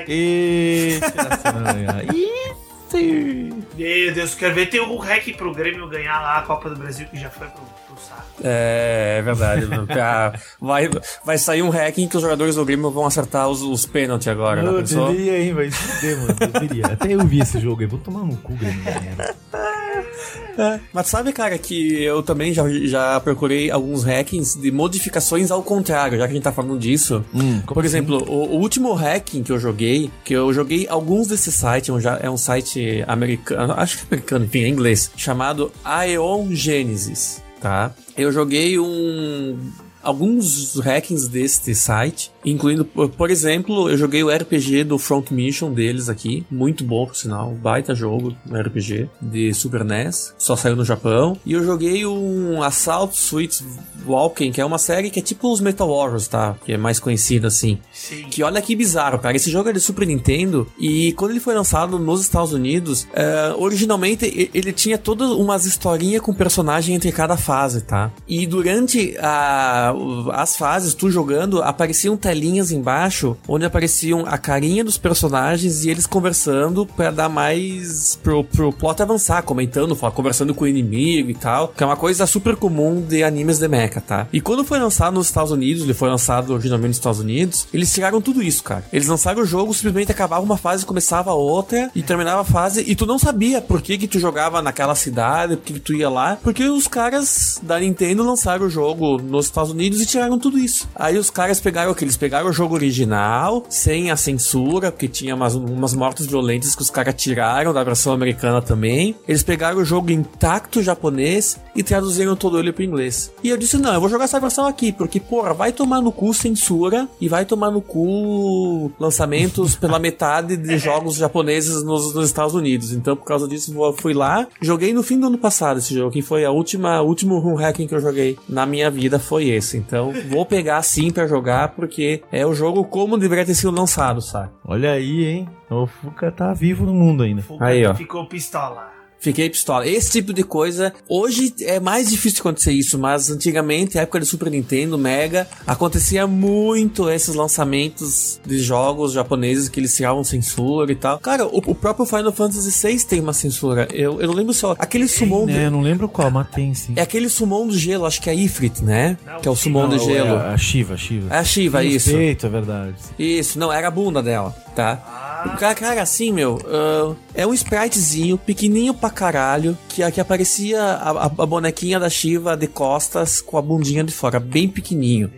C: E... Meu Deus, quero ver ter um hack pro Grêmio ganhar lá a Copa do Brasil, que já foi pro
B: é, é verdade. [LAUGHS] Ah, vai, vai sair um hacking que os jogadores do Grêmio vão acertar os, os pênaltis agora.
A: Eu deveria, hein? Vai se mano. Deveria. Até eu vi esse jogo aí. Vou tomar no cu, Grêmio. [LAUGHS]
B: É. Mas sabe, cara, que eu também já, já procurei alguns hackings de modificações ao contrário, já que a gente tá falando disso. Hum, Por exemplo, assim? o, o, último hacking que eu joguei, que eu joguei alguns desses sites, é um site americano, acho que é americano, enfim, é inglês, chamado Aeon Genesis tá? Eu joguei um alguns hackings deste site, incluindo, por exemplo, eu joguei o RPG do Front Mission deles aqui, muito bom por sinal, baita jogo, um RPG de Super NES, só saiu no Japão, e eu joguei um Assault Suite Walking, que é uma série que é tipo os Metal Warriors, tá? Que é mais conhecido assim. Sim. Que olha que bizarro, cara, esse jogo é de Super Nintendo e quando ele foi lançado nos Estados Unidos, uh, originalmente ele tinha todas umas historinhas com personagem entre cada fase, tá? E durante a as fases, tu jogando, apareciam telinhas embaixo onde apareciam a carinha dos personagens e eles conversando para dar mais pro, pro plot avançar, comentando, conversando com o inimigo e tal, que é uma coisa super comum de animes de mecha, tá? E quando foi lançado nos Estados Unidos, ele foi lançado originalmente nos Estados Unidos, eles tiraram tudo isso, cara. Eles lançaram o jogo, simplesmente acabava uma fase, começava outra e terminava a fase e tu não sabia por que que tu jogava naquela cidade, por que, que tu ia lá, porque os caras da Nintendo lançaram o jogo nos Estados Unidos Unidos e tiraram tudo isso. Aí os caras pegaram o que? Eles pegaram o jogo original, sem a censura, porque tinha umas, umas mortes violentas que os caras tiraram da versão americana também. Eles pegaram o jogo intacto japonês e traduziram todo ele pro inglês. E eu disse: não, eu vou jogar essa versão aqui, porque, porra, vai tomar no cu censura e vai tomar no cu lançamentos [LAUGHS] pela metade de jogos japoneses nos, nos Estados Unidos. Então, por causa disso, eu fui lá, joguei no fim do ano passado esse jogo, que foi a última, último run hacking que eu joguei na minha vida foi esse. Então, vou pegar sim para jogar, porque é o jogo como deveria ter sido lançado, sabe?
A: Olha aí, hein? O Fuca tá vivo no mundo ainda.
C: Fuca aí, ó. Ficou pistola.
B: Fiquei pistola. Esse tipo de coisa, hoje é mais difícil de acontecer isso, mas antigamente, época do Super Nintendo, Mega, acontecia muito esses lançamentos de jogos japoneses que eles tiravam censura e tal. Cara, o, o próprio Final Fantasy VI tem uma censura. Eu, eu não lembro só. Aquele summon.
A: É, eu não lembro qual, mas tem sim.
B: É aquele summon do gelo, acho que é a Ifrit, né? Não, que é o summon do gelo. É
A: a Shiva, a Shiva.
B: É a Shiva, isso.
A: Respeito, é verdade.
B: Isso, não, era a bunda dela, tá? Ah. Cara, cara, assim, meu, uh, é um spritezinho, pequenininho pra caralho, que, que aparecia a, a, bonequinha da Shiva de costas com a bundinha de fora, bem pequenininho.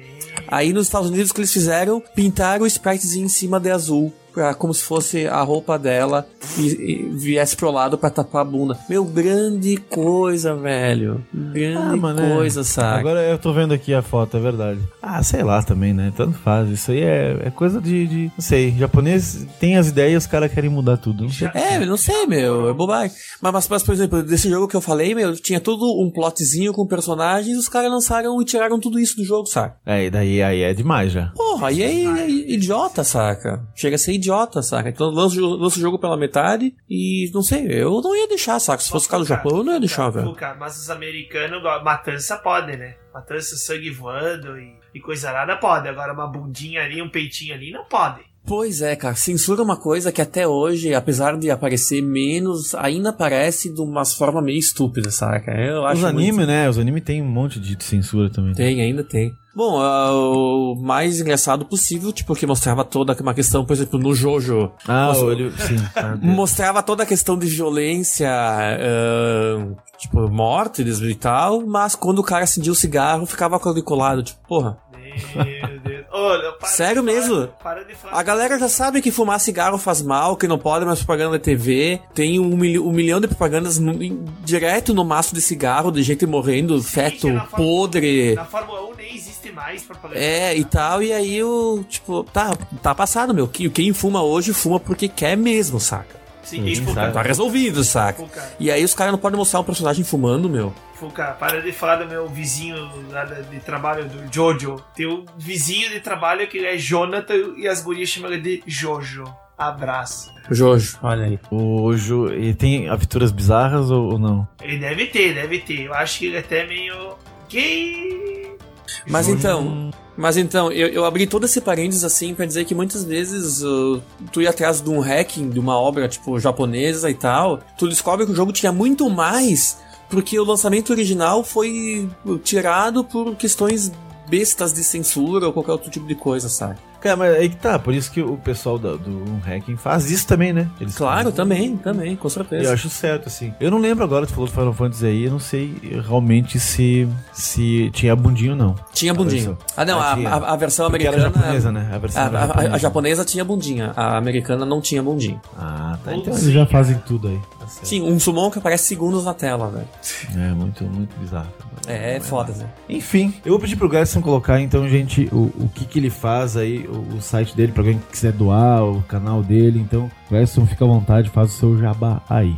B: Aí nos Estados Unidos o que eles fizeram? Pintaram o spritezinho em cima de azul pra, como se fosse a roupa dela e, e viesse pro lado para tapar a bunda. Meu, grande coisa, velho. Grande ah, mano, é. coisa, é. sabe?
A: Agora eu tô vendo aqui a foto, é verdade. Ah, sei lá também, né? Tanto faz. Isso aí é, é coisa de, de. Não sei. Japonês tem as ideias e os caras querem mudar tudo. Não
B: sei. É, não sei, meu. É bobagem. Mas, mas, mas, por exemplo, desse jogo que eu falei, meu, tinha tudo um plotzinho com personagens os caras lançaram e tiraram tudo isso do jogo, saca?
A: É, e daí aí é demais já.
B: Porra, aí é, é idiota, saca? Chega a ser idiota, saca? Então lança, lança o jogo pela metade e não sei, eu não ia deixar, saca? Se fosse o caso do Japão, eu não ia deixar, velho.
C: Mas os americanos, matança pode, né? Matança, sangue voando e, e coisa nada pode. Agora uma bundinha ali, um peitinho ali, não pode.
B: Pois é, cara. Censura é uma coisa que até hoje, apesar de aparecer menos, ainda aparece de uma forma meio estúpida, saca? Eu acho
A: Os animes,
B: muito...
A: né? Os animes tem um monte de censura também.
B: Tem, ainda tem. Bom, uh, o mais engraçado possível, tipo, que mostrava toda uma questão, por exemplo, no Jojo.
A: Ah,
B: mostrava,
A: olho, sim. [LAUGHS] Ah,
B: mostrava toda a questão de violência, uh, tipo, mortes e tal, mas quando o cara acendia o cigarro, ficava quadriculado, tipo, porra.
C: Meu Deus. Olha,
B: Sério mesmo?
C: Para de falar.
B: A galera já sabe que fumar cigarro faz mal, que não pode mais propaganda na TV. Tem um, um milhão de propagandas no, direto no maço de cigarro, de gente morrendo,
C: Sim,
B: feto,
C: na
B: podre.
C: Na Fórmula 1 nem existe mais propaganda.
B: É, e tal, e aí o, tipo, tá, tá passado, meu. Quem fuma hoje, fuma porque quer mesmo, saca?
C: Sim, e
B: Tá resolvido, saca? E aí os caras não podem mostrar um personagem fumando, meu.
C: Fuca, para de falar do meu vizinho de, trabalho, do Jojo. Tem um vizinho de trabalho que é Jonathan e as gurias chamam ele de Jojo. Abraço.
B: Jojo, olha aí.
A: O Ju, ele tem aventuras bizarras ou, ou não?
C: Ele deve ter, deve ter. Eu acho que ele é até meio gay.
B: Mas
A: Jojo-
B: então, Mas então, eu, eu abri todo esse parênteses assim pra dizer que muitas vezes uh, tu ia atrás de um hacking de uma obra tipo japonesa e tal, tu descobre que o jogo tinha muito mais porque o lançamento original foi tirado por questões bestas de censura ou qualquer outro tipo de coisa, sabe?
A: Cara, mas aí que tá, por isso que o pessoal da- do hacking faz isso também, né? Eles
B: Claro,
A: fazem-
B: também, também, com
A: Eu
B: certeza.
A: acho certo, assim. Eu não lembro agora, tu falou do Final Fantasy aí, eu não sei realmente se, se tinha bundinho ou não.
B: Tinha bundinho. Ah, não,
A: Ah,
B: a, a- a versão
A: Porque
B: americana.
A: era japonesa, né? A versão
B: A,
A: era
B: a- a-
A: japonesa.
B: a japonesa tinha bundinha, a americana não tinha bundinho.
A: Ah, tá. Então eles já fazem tudo aí. Tá.
B: Sim, um summon que aparece segundos na tela, velho.
A: É muito, muito bizarro.
B: É, é foda, né?
A: Enfim, eu vou pedir pro Gerson colocar então, gente, o, o que que ele faz aí, o, site dele, pra alguém que quiser doar, o canal dele. Então, Gerson, fica à vontade, faz o seu jabá aí.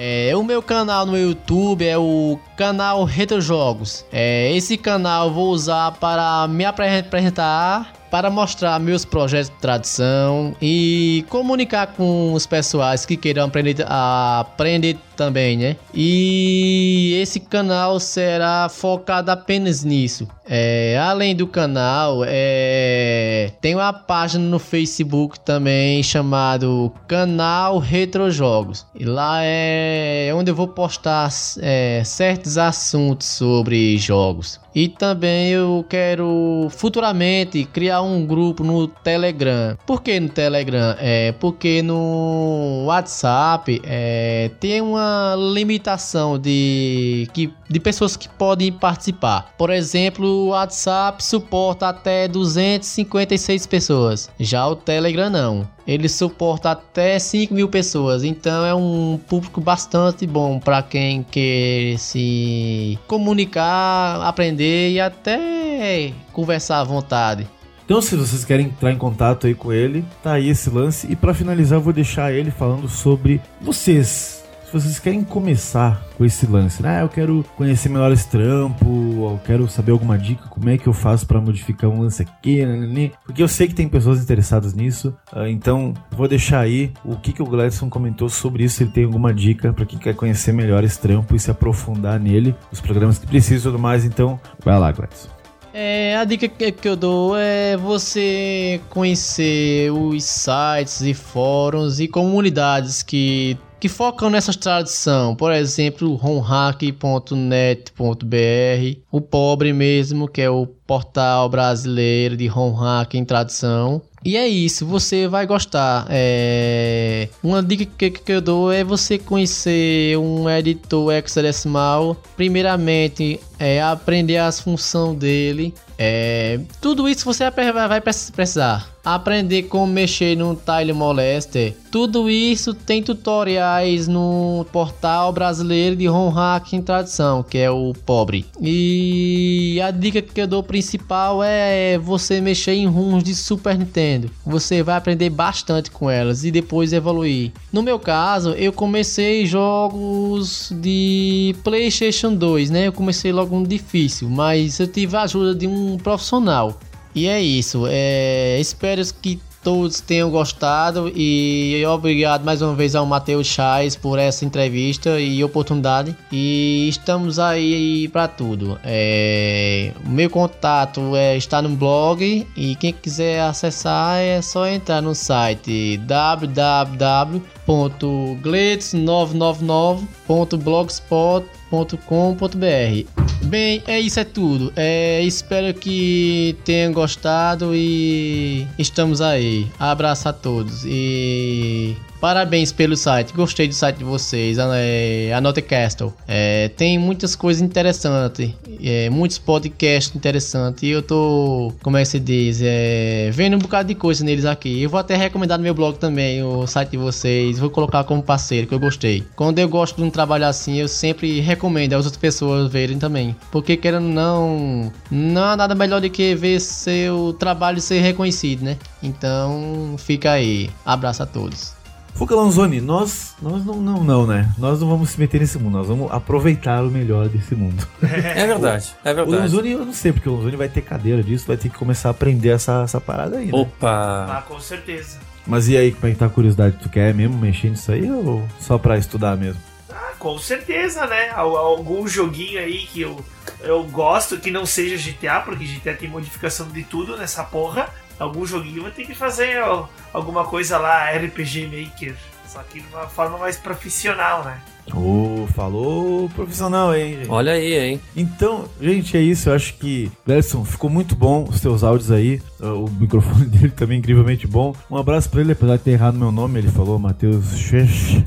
D: É, o meu canal no YouTube é o canal Retrojogos. É, esse canal eu vou usar para me apre- apresentar, para mostrar meus projetos de tradição e comunicar com os pessoais que queiram aprender, aprender também, né? E esse canal será focado apenas nisso. É, além do canal, é, tem uma página no Facebook também chamado Canal Retrojogos. E lá é onde eu vou postar é, certos assuntos sobre jogos. E também eu quero futuramente criar um grupo no Telegram. Por que no Telegram? É porque no WhatsApp é, tem uma limitação de, que, de pessoas que podem participar. Por exemplo, o WhatsApp suporta até 256 pessoas. Já o Telegram não. Ele suporta até 5 mil pessoas. Então é um público bastante bom para quem quer se comunicar, aprender e até conversar à vontade.
A: Então, se vocês querem entrar em contato aí com ele, tá aí esse lance. E pra finalizar, eu vou deixar ele falando sobre vocês. Se vocês querem começar com esse lance, né? Ah, eu quero conhecer melhor esse trampo, eu quero saber alguma dica, como é que eu faço pra modificar um lance aqui, né, né, né? porque eu sei que tem pessoas interessadas nisso. ah, então, vou deixar aí o que, que o Gladson comentou sobre isso. Se ele tem alguma dica pra quem quer conhecer melhor esse trampo e se aprofundar nele, os programas que precisa e tudo mais. Então, vai lá, Gladson.
D: É, a dica que, eu dou é você conhecer os sites e fóruns e comunidades que, que focam nessa tradição. Por exemplo, homehack.net.br, o Pobre mesmo, que é o portal brasileiro de home hack em tradição. E é isso, você vai gostar. É... Uma dica que, que eu dou é você conhecer um editor hexadecimal. Primeiramente, é aprender as funções dele. É... Tudo isso você vai vai precisar. Aprender como mexer no Tile Molester. Tudo isso tem tutoriais no portal brasileiro de home hack em tradição, que é o Pobre. E a dica que eu dou principal é você mexer em ROMs de Super Nintendo. Você vai aprender bastante com elas e depois evoluir. No meu caso, eu comecei jogos de PlayStation 2, né? Eu comecei logo um difícil, mas eu tive a ajuda de um profissional. E é isso. É... Espero que todos tenham gostado e obrigado mais uma vez ao Matheus Chais por essa entrevista e oportunidade. E estamos aí para tudo. É, o meu contato é, está no blog e quem quiser acessar é só entrar no site www.glitz999.blogspot.com.br Bem, é isso é tudo. É, espero que tenham gostado e estamos aí. Abraço a todos e Parabéns pelo site, gostei do site de vocês, é, a Note Castle. É, tem muitas coisas interessantes, é, muitos podcasts interessantes. E eu tô, como é que se diz, é, vendo um bocado de coisa neles aqui. Eu vou até recomendar no meu blog também o site de vocês, vou colocar como parceiro, que eu gostei. Quando eu gosto de um trabalho assim, eu sempre recomendo as outras pessoas verem também. Porque querendo não, não há nada melhor do que ver seu trabalho ser reconhecido, né? Então, fica aí. Abraço a todos.
A: Fuca Lanzoni, nós, nós não, não, não, né? Nós não vamos se meter nesse mundo, nós vamos aproveitar o melhor desse mundo.
B: É verdade, é verdade.
A: O Lanzoni, eu não sei, porque o Lanzoni vai ter cadeira disso, vai ter que começar a aprender essa, essa parada aí, né?
B: Opa!
C: Ah, com certeza.
A: Mas e aí, como é que tá a curiosidade? Tu quer mesmo mexer nisso aí ou só pra estudar mesmo?
C: Ah, com certeza, né? Al- Algum joguinho aí que eu, eu gosto que não seja GTA, porque GTA tem modificação de tudo nessa porra. Algum joguinho vou ter que fazer ó, alguma coisa lá, RPG Maker. Só que de uma forma mais profissional, né?
A: Ô, falou profissional, hein, gente?
B: Olha aí, hein?
A: Então, gente, é isso. Eu acho que, Glerson, ficou muito bom os teus áudios aí. O microfone [LAUGHS] dele também incrivelmente bom. Um abraço pra ele, apesar de ter errado meu nome. Ele falou Matheus Schesch.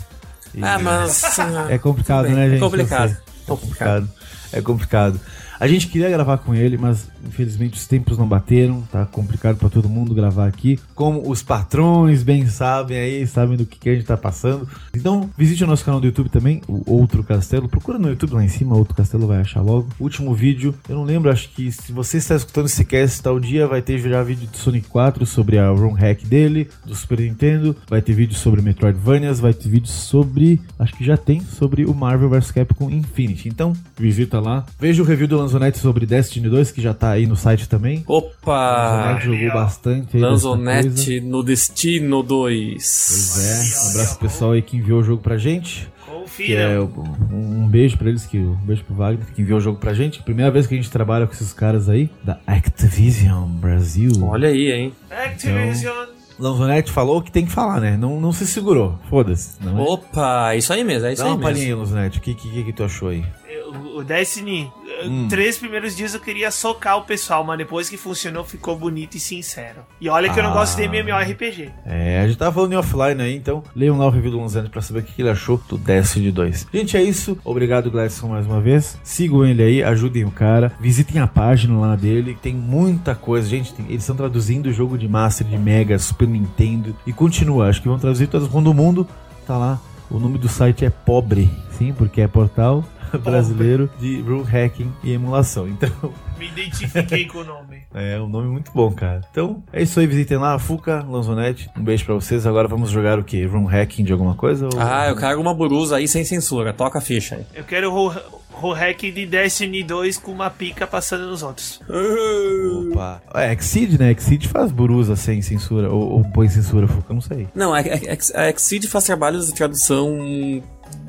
A: E
B: Ah, mas.
A: É complicado, né,
B: é
A: gente?
B: complicado.
A: Eu sei. É complicado. É complicado. A gente queria gravar com ele, mas infelizmente os tempos não bateram. Tá complicado pra todo mundo gravar aqui. Como os patrões bem sabem aí, sabem do que, que a gente tá passando. Então, visite o nosso canal do YouTube também, o Outro Castelo. Procura no YouTube lá em cima, Outro Castelo vai achar logo. Último vídeo, eu não lembro, acho que se você está escutando esse cast tal dia, vai ter já vídeo do Sonic 4 sobre a ROM hack dele, do Super Nintendo. Vai ter vídeo sobre Metroidvanias, vai ter vídeo sobre, acho que já tem, sobre o Marvel vs Capcom Infinity. Então, visita lá. Veja o review do Lanzonete sobre Destiny 2, que já tá aí no site também. O
B: Opa!
A: Lanzonete jogou bastante.
B: Lanzonete no Destino 2.
A: Pois é, um abraço pro pessoal aí que enviou o jogo pra gente. É um, um beijo pra eles, que, um beijo pro Wagner, que enviou o jogo pra gente. Primeira vez que a gente trabalha com esses caras aí, da Activision Brasil.
B: Olha aí, hein?
C: Activision.
A: Lanzonete falou que tem que falar, né? Não, não se segurou. Foda-se. Não é?
B: Opa, isso aí mesmo, é isso
A: Dá
B: aí
A: uma palhinha
B: mesmo.
A: aí, Lanzonete. O que, que, que tu achou aí?
C: O Destiny,
A: Hum.
C: três primeiros dias eu queria socar o pessoal, mas depois que funcionou ficou bonito e sincero. E olha que eu não
A: Ah.
C: gosto de MMORPG.
A: É, a gente tava falando em offline aí, então leiam lá o review do Lanzonete pra saber o que ele achou do Destiny 2. Gente, é isso. Obrigado, Gladson, mais uma vez. Sigam ele aí, ajudem o cara. Visitem a página lá dele, tem muita coisa. Gente, tem- eles estão traduzindo o jogo de Master, de Mega, Super Nintendo. E continua, acho que vão traduzir todo mundo. Tá lá. O nome do site é Pobre, sim, porque é portal brasileiro de rule hacking e emulação. Então,
C: Me identifiquei com o nome.
A: é um nome muito bom, cara. Então, é isso aí. Visitem lá, Fuca, Lanzonete. Um beijo pra vocês. Agora vamos jogar o quê? Room hacking de alguma coisa? ou-
B: Ah, eu quero uma burusa aí sem censura. Toca a ficha aí.
C: Eu quero o o hack de Destiny 2 com uma pica passando nos outros.
A: Opa. É, Exceed, né? Exceed faz burusa sem censura. Ou, ou põe censura, Fuca, não sei.
B: Não, a, a, a Exceed faz trabalhos de tradução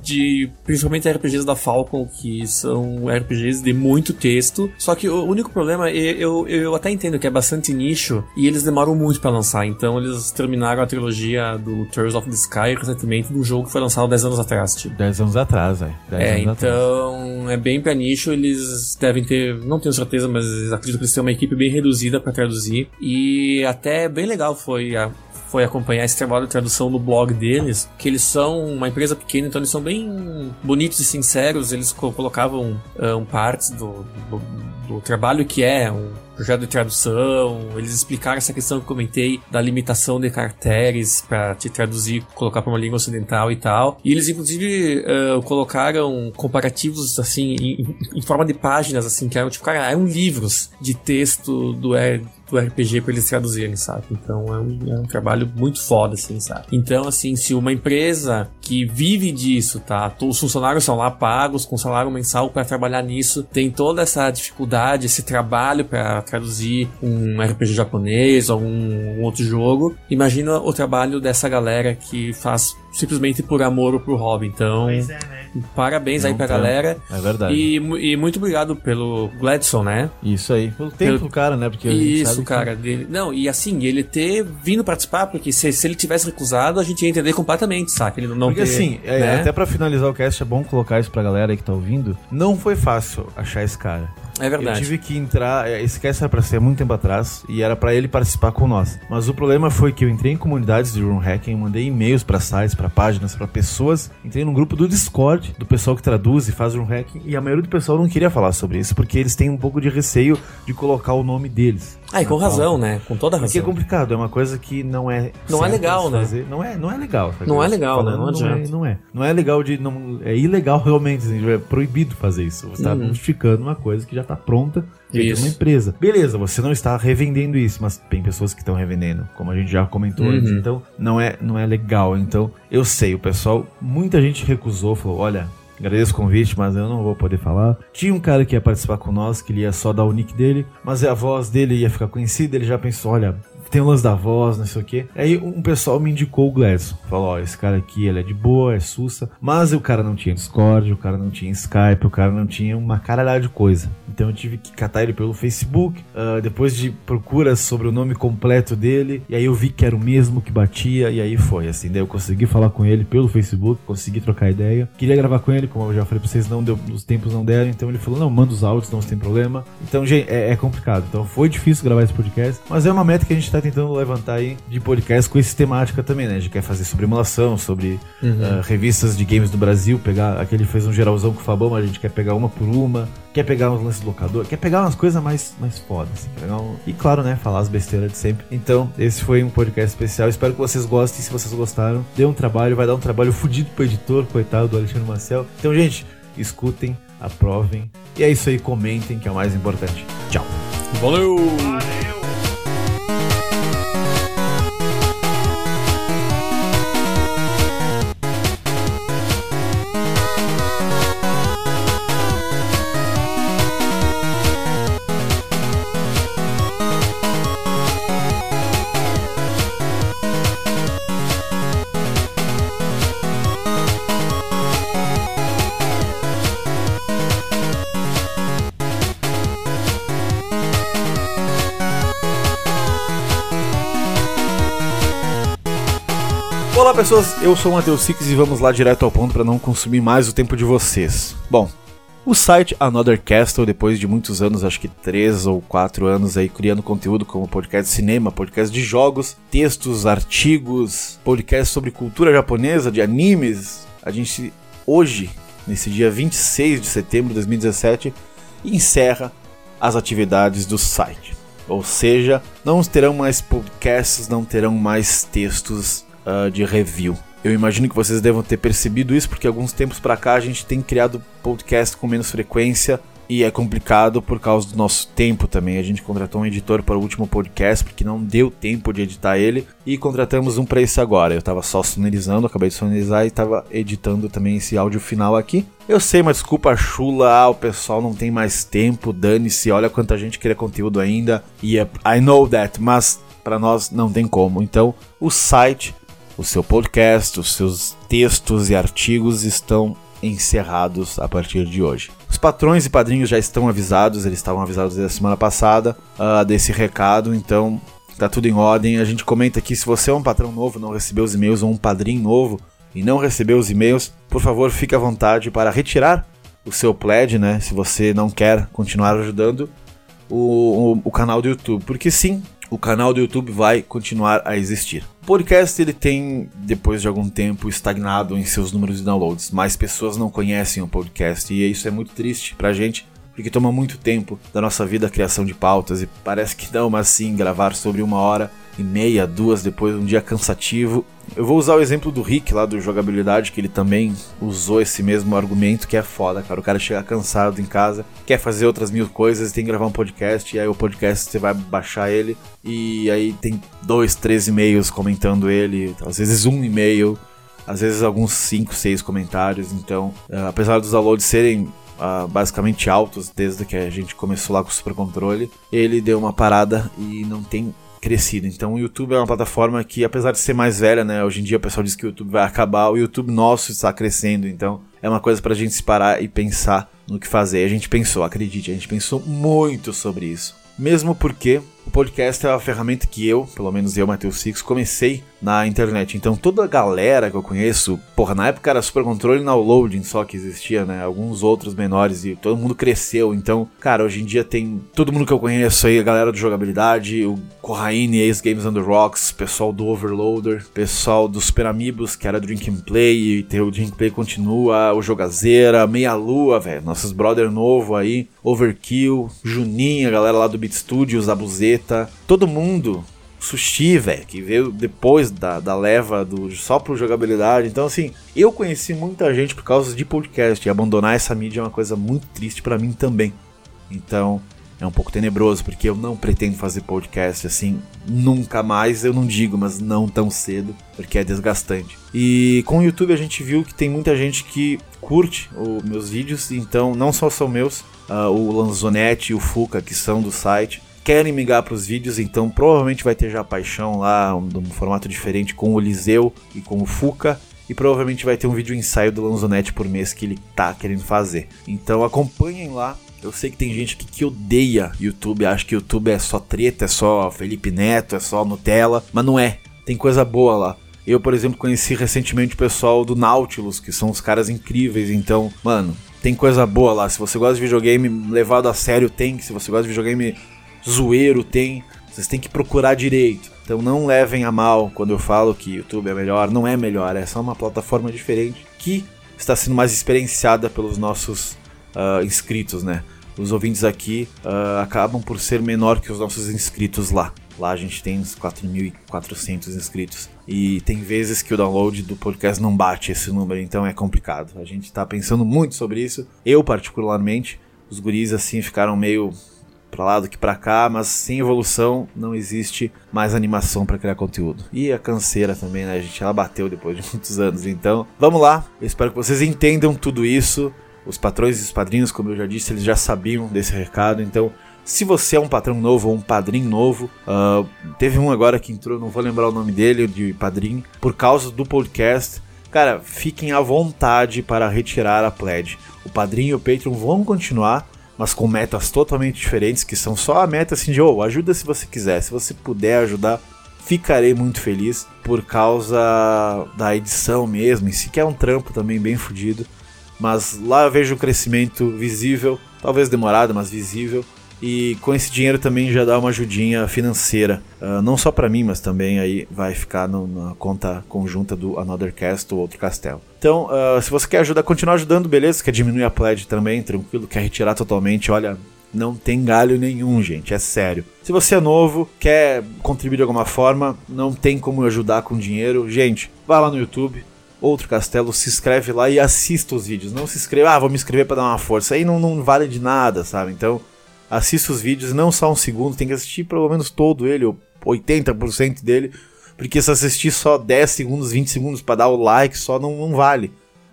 B: de principalmente RPGs da Falcon, que são RPGs de muito texto. Só que o único problema, é- eu, eu até entendo que é bastante nicho e eles demoram muito pra lançar. Então eles terminaram a trilogia do Tears of the Sky recentemente de um jogo que foi lançado 10 anos atrás. Tipo.
A: 10 anos atrás, velho. 10
B: É,
A: anos atrás.
B: então é bem pra nicho, eles devem ter, não tenho certeza, mas acredito que eles têm uma equipe bem reduzida pra traduzir. E até bem legal foi a- foi acompanhar esse trabalho de tradução no blog deles, que eles são uma empresa pequena, então eles são bem bonitos e sinceros, eles co- colocavam um partes do, do, do trabalho que é um projeto de tradução, eles explicaram essa questão que eu comentei da limitação de caracteres para te traduzir, colocar para uma língua ocidental e tal. E eles inclusive ah, colocaram comparativos assim em, em forma de páginas assim que eram tipo, cara, eram livros de texto do R do RPG pra eles traduzirem, sabe? Então é um, é um trabalho muito foda, assim, sabe? Então, assim, se uma empresa que vive disso, tá? Os funcionários são lá pagos com salário mensal para trabalhar nisso, tem toda essa dificuldade, esse trabalho para traduzir um RPG japonês ou um, um outro jogo. Imagina o trabalho dessa galera que faz simplesmente por amor ou por hobby. Então,
C: Pois é, né?
B: parabéns aí pra
A: tá.
B: galera.
A: É verdade.
B: E, e muito obrigado pelo Gladson, né?
A: Isso aí. Pelo tempo do cara, né? Porque
B: Isso,
A: sabe que-
B: cara. Dele. Não, e assim, ele ter vindo participar, porque se, se ele tivesse recusado, a gente ia entender completamente, saca? Ele não
A: Porque
B: ter,
A: assim, é,
B: né?
A: até pra finalizar o cast, é bom colocar isso pra galera aí que tá ouvindo. Não foi fácil achar esse cara.
B: É verdade.
A: Eu tive que entrar. é, Esse cast era pra ser muito tempo atrás e era pra ele participar com nós. Mas o problema foi que eu entrei em comunidades de room hacking, mandei e-mails pra sites, pra páginas, pra pessoas. Entrei num grupo do Discord do pessoal que traduz e faz room hacking e a maioria do pessoal não queria falar sobre isso porque eles têm um pouco de receio de colocar o nome deles.
B: Ah, e com razão, né? Com toda
A: Porque é
B: razão.
A: complicado, é uma coisa que não é.
B: Não é legal, né?
A: fazer. Não é, não é legal. tá
B: Não é legal, né?
A: Falando,
B: Não
A: é,
B: adianta.
A: não é. Não é legal de. Não, é ilegal realmente, assim, é proibido fazer isso. Você está
B: Uhum.
A: modificando uma coisa que já está pronta feita uma empresa. Beleza, você não está revendendo isso, mas tem pessoas que estão revendendo, como a gente já comentou
B: Uhum.
A: antes. Então, não é, não é legal. Então, eu sei, o pessoal, muita gente recusou, falou: olha. Agradeço o convite, mas eu não vou poder falar. Tinha um cara que ia participar com nós, que ele ia só dar o nick dele, mas a voz dele ia ficar conhecida. Ele já pensou: olha, tem o lance da voz, não sei o quê. Aí um pessoal me indicou o Gladson. Falou, ó, esse cara aqui, ele é de boa, é sussa. Mas o cara não tinha Discord, o cara não tinha Skype, o cara não tinha uma caralhada de coisa. Então eu tive que catar ele pelo Facebook, ah, depois de procuras sobre o nome completo dele. E aí eu vi que era o mesmo que batia, e aí foi, assim. Daí eu consegui falar com ele pelo Facebook, consegui trocar ideia. Queria gravar com ele, como eu já falei pra vocês, não deu, os tempos não deram. Então ele falou, não, manda os áudios, não tem problema. Então, gente, é, é complicado. Então foi difícil gravar esse podcast, mas é uma meta que a gente tá tentando levantar aí de podcast com essa temática também, né? A gente quer fazer sobre emulação, sobre ah, revistas de games do Brasil, pegar aquele fez um geralzão com o Fabão, mas a gente quer pegar uma por uma, quer pegar uns lances do locador, quer pegar umas coisas mais, mais fodas, assim, pegar um- e claro, né, falar as besteiras de sempre. Então, esse foi um podcast especial, espero que vocês gostem, se vocês gostaram, dê um trabalho, vai dar um trabalho fudido pro editor, coitado do Alexandre Marcel. Então, gente, escutem, aprovem, e é isso aí, comentem, que é o mais importante. Tchau!
B: Valeu!
A: Olá pessoas, eu sou o Matheus Six e vamos lá direto ao ponto para não consumir mais o tempo de vocês. Bom, o site Another Castle, depois de muitos anos, acho que 3 ou 4 anos aí, criando conteúdo como podcast de cinema, podcast de jogos, textos, artigos, podcast sobre cultura japonesa, de animes, a gente hoje, nesse dia 26 de setembro de 2017, encerra as atividades do site. Ou seja, não terão mais podcasts, não terão mais textos ah, de review. Eu imagino que vocês devam ter percebido isso, porque alguns tempos pra cá a gente tem criado podcast com menos frequência e é complicado por causa do nosso tempo também. A gente contratou um editor para o último podcast porque não deu tempo de editar ele e contratamos um para esse agora. Eu tava só sonorizando, acabei de sonorizar e tava editando também esse áudio final aqui. Eu sei, mas desculpa chula, ah, o pessoal não tem mais tempo, dane-se, olha quanta gente queria conteúdo ainda. E é- I know that, mas para nós não tem como. Então, o site o seu podcast, os seus textos e artigos estão encerrados a partir de hoje. Os patrões e padrinhos já estão avisados, eles estavam avisados desde a semana passada ah, desse recado, então tá tudo em ordem. A gente comenta aqui se você é um patrão novo, não recebeu os e-mails ou um padrinho novo e não recebeu os e-mails, por favor, fique à vontade para retirar o seu pledge, né? Se você não quer continuar ajudando o, o, o canal do YouTube, porque sim, o canal do YouTube vai continuar a existir. O podcast ele tem, depois de algum tempo, estagnado em seus números de downloads. Mais pessoas não conhecem o podcast e isso é muito triste pra gente, porque toma muito tempo da nossa vida a criação de pautas e parece que não, mas sim, gravar sobre uma hora e meia, duas depois, um dia cansativo. Eu vou usar o exemplo do Rick lá do jogabilidade, que ele também usou esse mesmo argumento, que é foda, cara. O cara chega cansado em casa, quer fazer outras mil coisas, tem que gravar um podcast, e aí o podcast você vai baixar ele, e aí tem dois, três e-mails comentando ele, às vezes um e-mail, às vezes alguns cinco, seis comentários. Então, uh, apesar dos downloads serem Uh, basicamente altos desde que a gente começou lá com o Super Controle. Ele deu uma parada e não tem crescido. Então o YouTube é uma plataforma que, apesar de ser mais velha, né? Hoje em dia o pessoal diz que o YouTube vai acabar, o YouTube nosso está crescendo. Então é uma coisa pra gente se parar e pensar no que fazer. A gente pensou, acredite, a gente pensou muito sobre isso. Mesmo porque o podcast é uma ferramenta que eu, pelo menos eu, Matheus Six, comecei na internet. Então toda a galera que eu conheço, porra, na época era Super Controle e Downloading só que existia, né? Alguns outros menores e todo mundo cresceu. Então, cara, hoje em dia tem todo mundo que eu conheço aí, a galera do jogabilidade, o Corraine, Ace Games the Rocks, pessoal do Overloader, pessoal do Super Amigos, que era Drink and Play, e o Drink Play continua, o Jogazeira, Meia Lua, velho, nossos brother novo aí, Overkill, Juninho, a galera lá do Beat Studios, Todo mundo Sushi, velho, que veio depois da, da leva do só pro jogabilidade. Então, assim, eu conheci muita gente por causa de podcast. E abandonar essa mídia é uma coisa muito triste para mim também. Então, é um pouco tenebroso, porque eu não pretendo fazer podcast assim nunca mais. Eu não digo, mas não tão cedo, porque é desgastante. E com o YouTube a gente viu que tem muita gente que curte os meus vídeos, então não só são meus, uh, o Lanzonetti e o Fuca, que são do site querem migrar para os vídeos, então provavelmente vai ter já paixão lá, um, um, formato diferente com o Liseu e com o Fuca. E provavelmente vai ter um vídeo ensaio do Lanzonetti por mês que ele tá querendo fazer. Então acompanhem lá. Eu sei que tem gente que, que odeia YouTube, acha que YouTube é só treta, é só Felipe Neto, é só Nutella, mas não é. Tem coisa boa lá. Eu, por exemplo, conheci recentemente o pessoal do Nautilus, que são os caras incríveis. Então, mano, tem coisa boa lá. Se você gosta de videogame levado a sério, tem. Se você gosta de videogame zoeiro tem. Vocês têm que procurar direito. Então não levem a mal quando eu falo que YouTube é melhor. Não é melhor, é só uma plataforma diferente que está sendo mais experienciada pelos nossos uh, inscritos, né? Os ouvintes aqui uh, acabam por ser menor que os nossos inscritos lá. Lá a gente tem uns 4.400 inscritos. E tem vezes que o download do podcast não bate esse número, então é complicado. A gente está pensando muito sobre isso. Eu, particularmente, os guris assim ficaram meio para lá do que para cá, mas sem evolução não existe mais animação para criar conteúdo. E a canseira também, né, gente? Ela bateu depois de [LAUGHS] muitos anos. Então, vamos lá. Eu espero que vocês entendam tudo isso. Os patrões e os padrinhos, como eu já disse, eles já sabiam desse recado. Então, se você é um patrão novo ou um padrinho novo, uh, teve um agora que entrou, não vou lembrar o nome dele, de padrinho, por causa do podcast. Cara, fiquem à vontade para retirar a pledge. O padrinho e o Patreon vão continuar, mas com metas totalmente diferentes, que são só a meta assim de, oh, ajuda se você quiser, se você puder ajudar, ficarei muito feliz por causa da edição mesmo, e se quer um trampo também bem fodido, mas lá eu vejo um crescimento visível, talvez demorado, mas visível, e com esse dinheiro também já dá uma ajudinha financeira, uh, não só para mim, mas também aí vai ficar no, na conta conjunta do Another Cast ou outro castelo. Então, uh, se você quer ajudar, continuar ajudando, beleza? Quer diminuir a pledge também, tranquilo, quer retirar totalmente, olha, não tem galho nenhum, gente, é sério. Se você é novo, quer contribuir de alguma forma, não tem como ajudar com dinheiro, gente, vá lá no YouTube, Outro Castelo, se inscreve lá e assista os vídeos. Não se inscreva, ah, vou me inscrever para dar uma força. Aí não, não vale de nada, sabe? Então, assista os vídeos, não só um segundo, tem que assistir pelo menos todo ele, ou 80% dele, porque se assistir só 10 segundos, 20 segundos para dar o like, só não, não vale.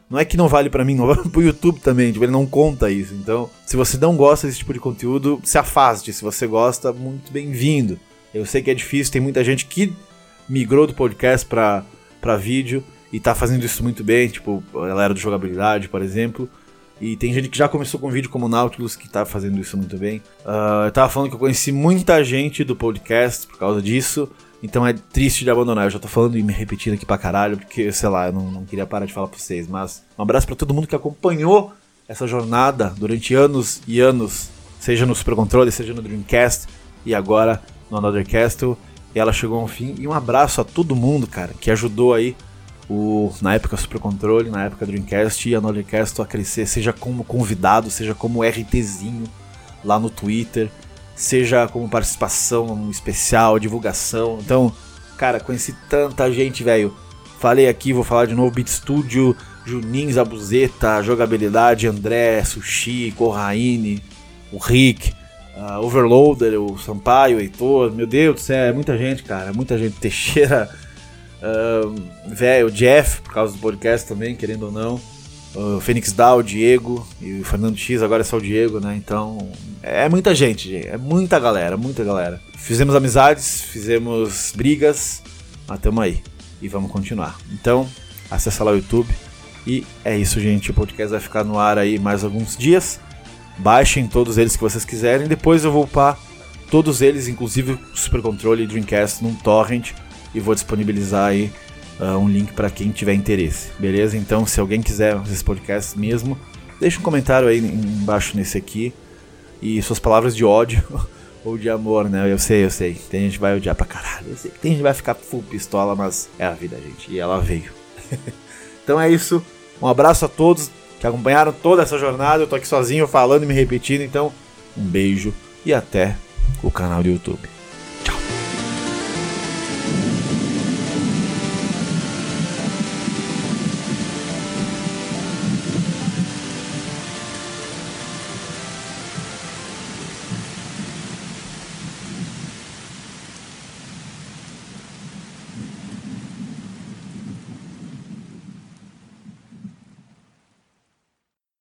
A: Não é que não vale para mim, [LAUGHS] não vale pro YouTube também, tipo, ele não conta isso. Então, se você não gosta desse tipo de conteúdo, se afaste. Se você gosta, muito bem-vindo. Eu sei que é difícil, tem muita gente que migrou do podcast para vídeo e tá fazendo isso muito bem, tipo, a galera do jogabilidade, por exemplo. E tem gente que já começou com vídeo como o Nautilus, que tá fazendo isso muito bem. Uh, eu tava falando que eu conheci muita gente do podcast por causa disso. Então é triste de abandonar. Eu já tô falando e me repetindo aqui pra caralho, porque, sei lá, eu não, não queria parar de falar pra vocês. Mas um abraço para todo mundo que acompanhou essa jornada durante anos e anos, seja no Super Controle, seja no Dreamcast e agora no Another Castle. E ela chegou ao fim. E um abraço a todo mundo, cara, que ajudou aí o, na época Super Controle, na época Dreamcast e a Nordcast a crescer, seja como convidado, seja como RTzinho lá no Twitter, seja como participação especial, divulgação. Então, cara, conheci tanta gente, velho. Falei aqui, vou falar de novo, Beat Studio, Juninho, Zabuzeta, Jogabilidade, André, Sushi, Corraine, o Rick, uh, Overloader, o Sampaio, o Heitor, meu Deus do céu, é muita gente, cara, muita gente. Teixeira, uh, velho, o Jeff, por causa do podcast também, querendo ou não. O Fênix Dow, o Diego e o Fernando X, agora é só o Diego, né? Então, é muita gente, gente. É muita galera, muita galera. Fizemos amizades, fizemos brigas, mas tamo aí. E vamos continuar. Então, acessa lá o YouTube. E é isso, gente. O podcast vai ficar no ar aí mais alguns dias. Baixem todos eles que vocês quiserem. Depois eu vou upar todos eles, inclusive o Super Controle e Dreamcast, num torrent. E vou disponibilizar aí uh, um link para quem tiver interesse. Beleza? Então, se alguém quiser esse podcast mesmo, deixa um comentário aí embaixo nesse aqui. E suas palavras de ódio [LAUGHS] ou de amor, né? Eu sei, eu sei. Tem gente que vai odiar pra caralho. Eu sei que tem gente que vai ficar full pistola, mas é a vida, gente. E ela veio. [LAUGHS] então é isso. Um abraço a todos que acompanharam toda essa jornada. Eu tô aqui sozinho falando e me repetindo, então um beijo e até o canal do YouTube.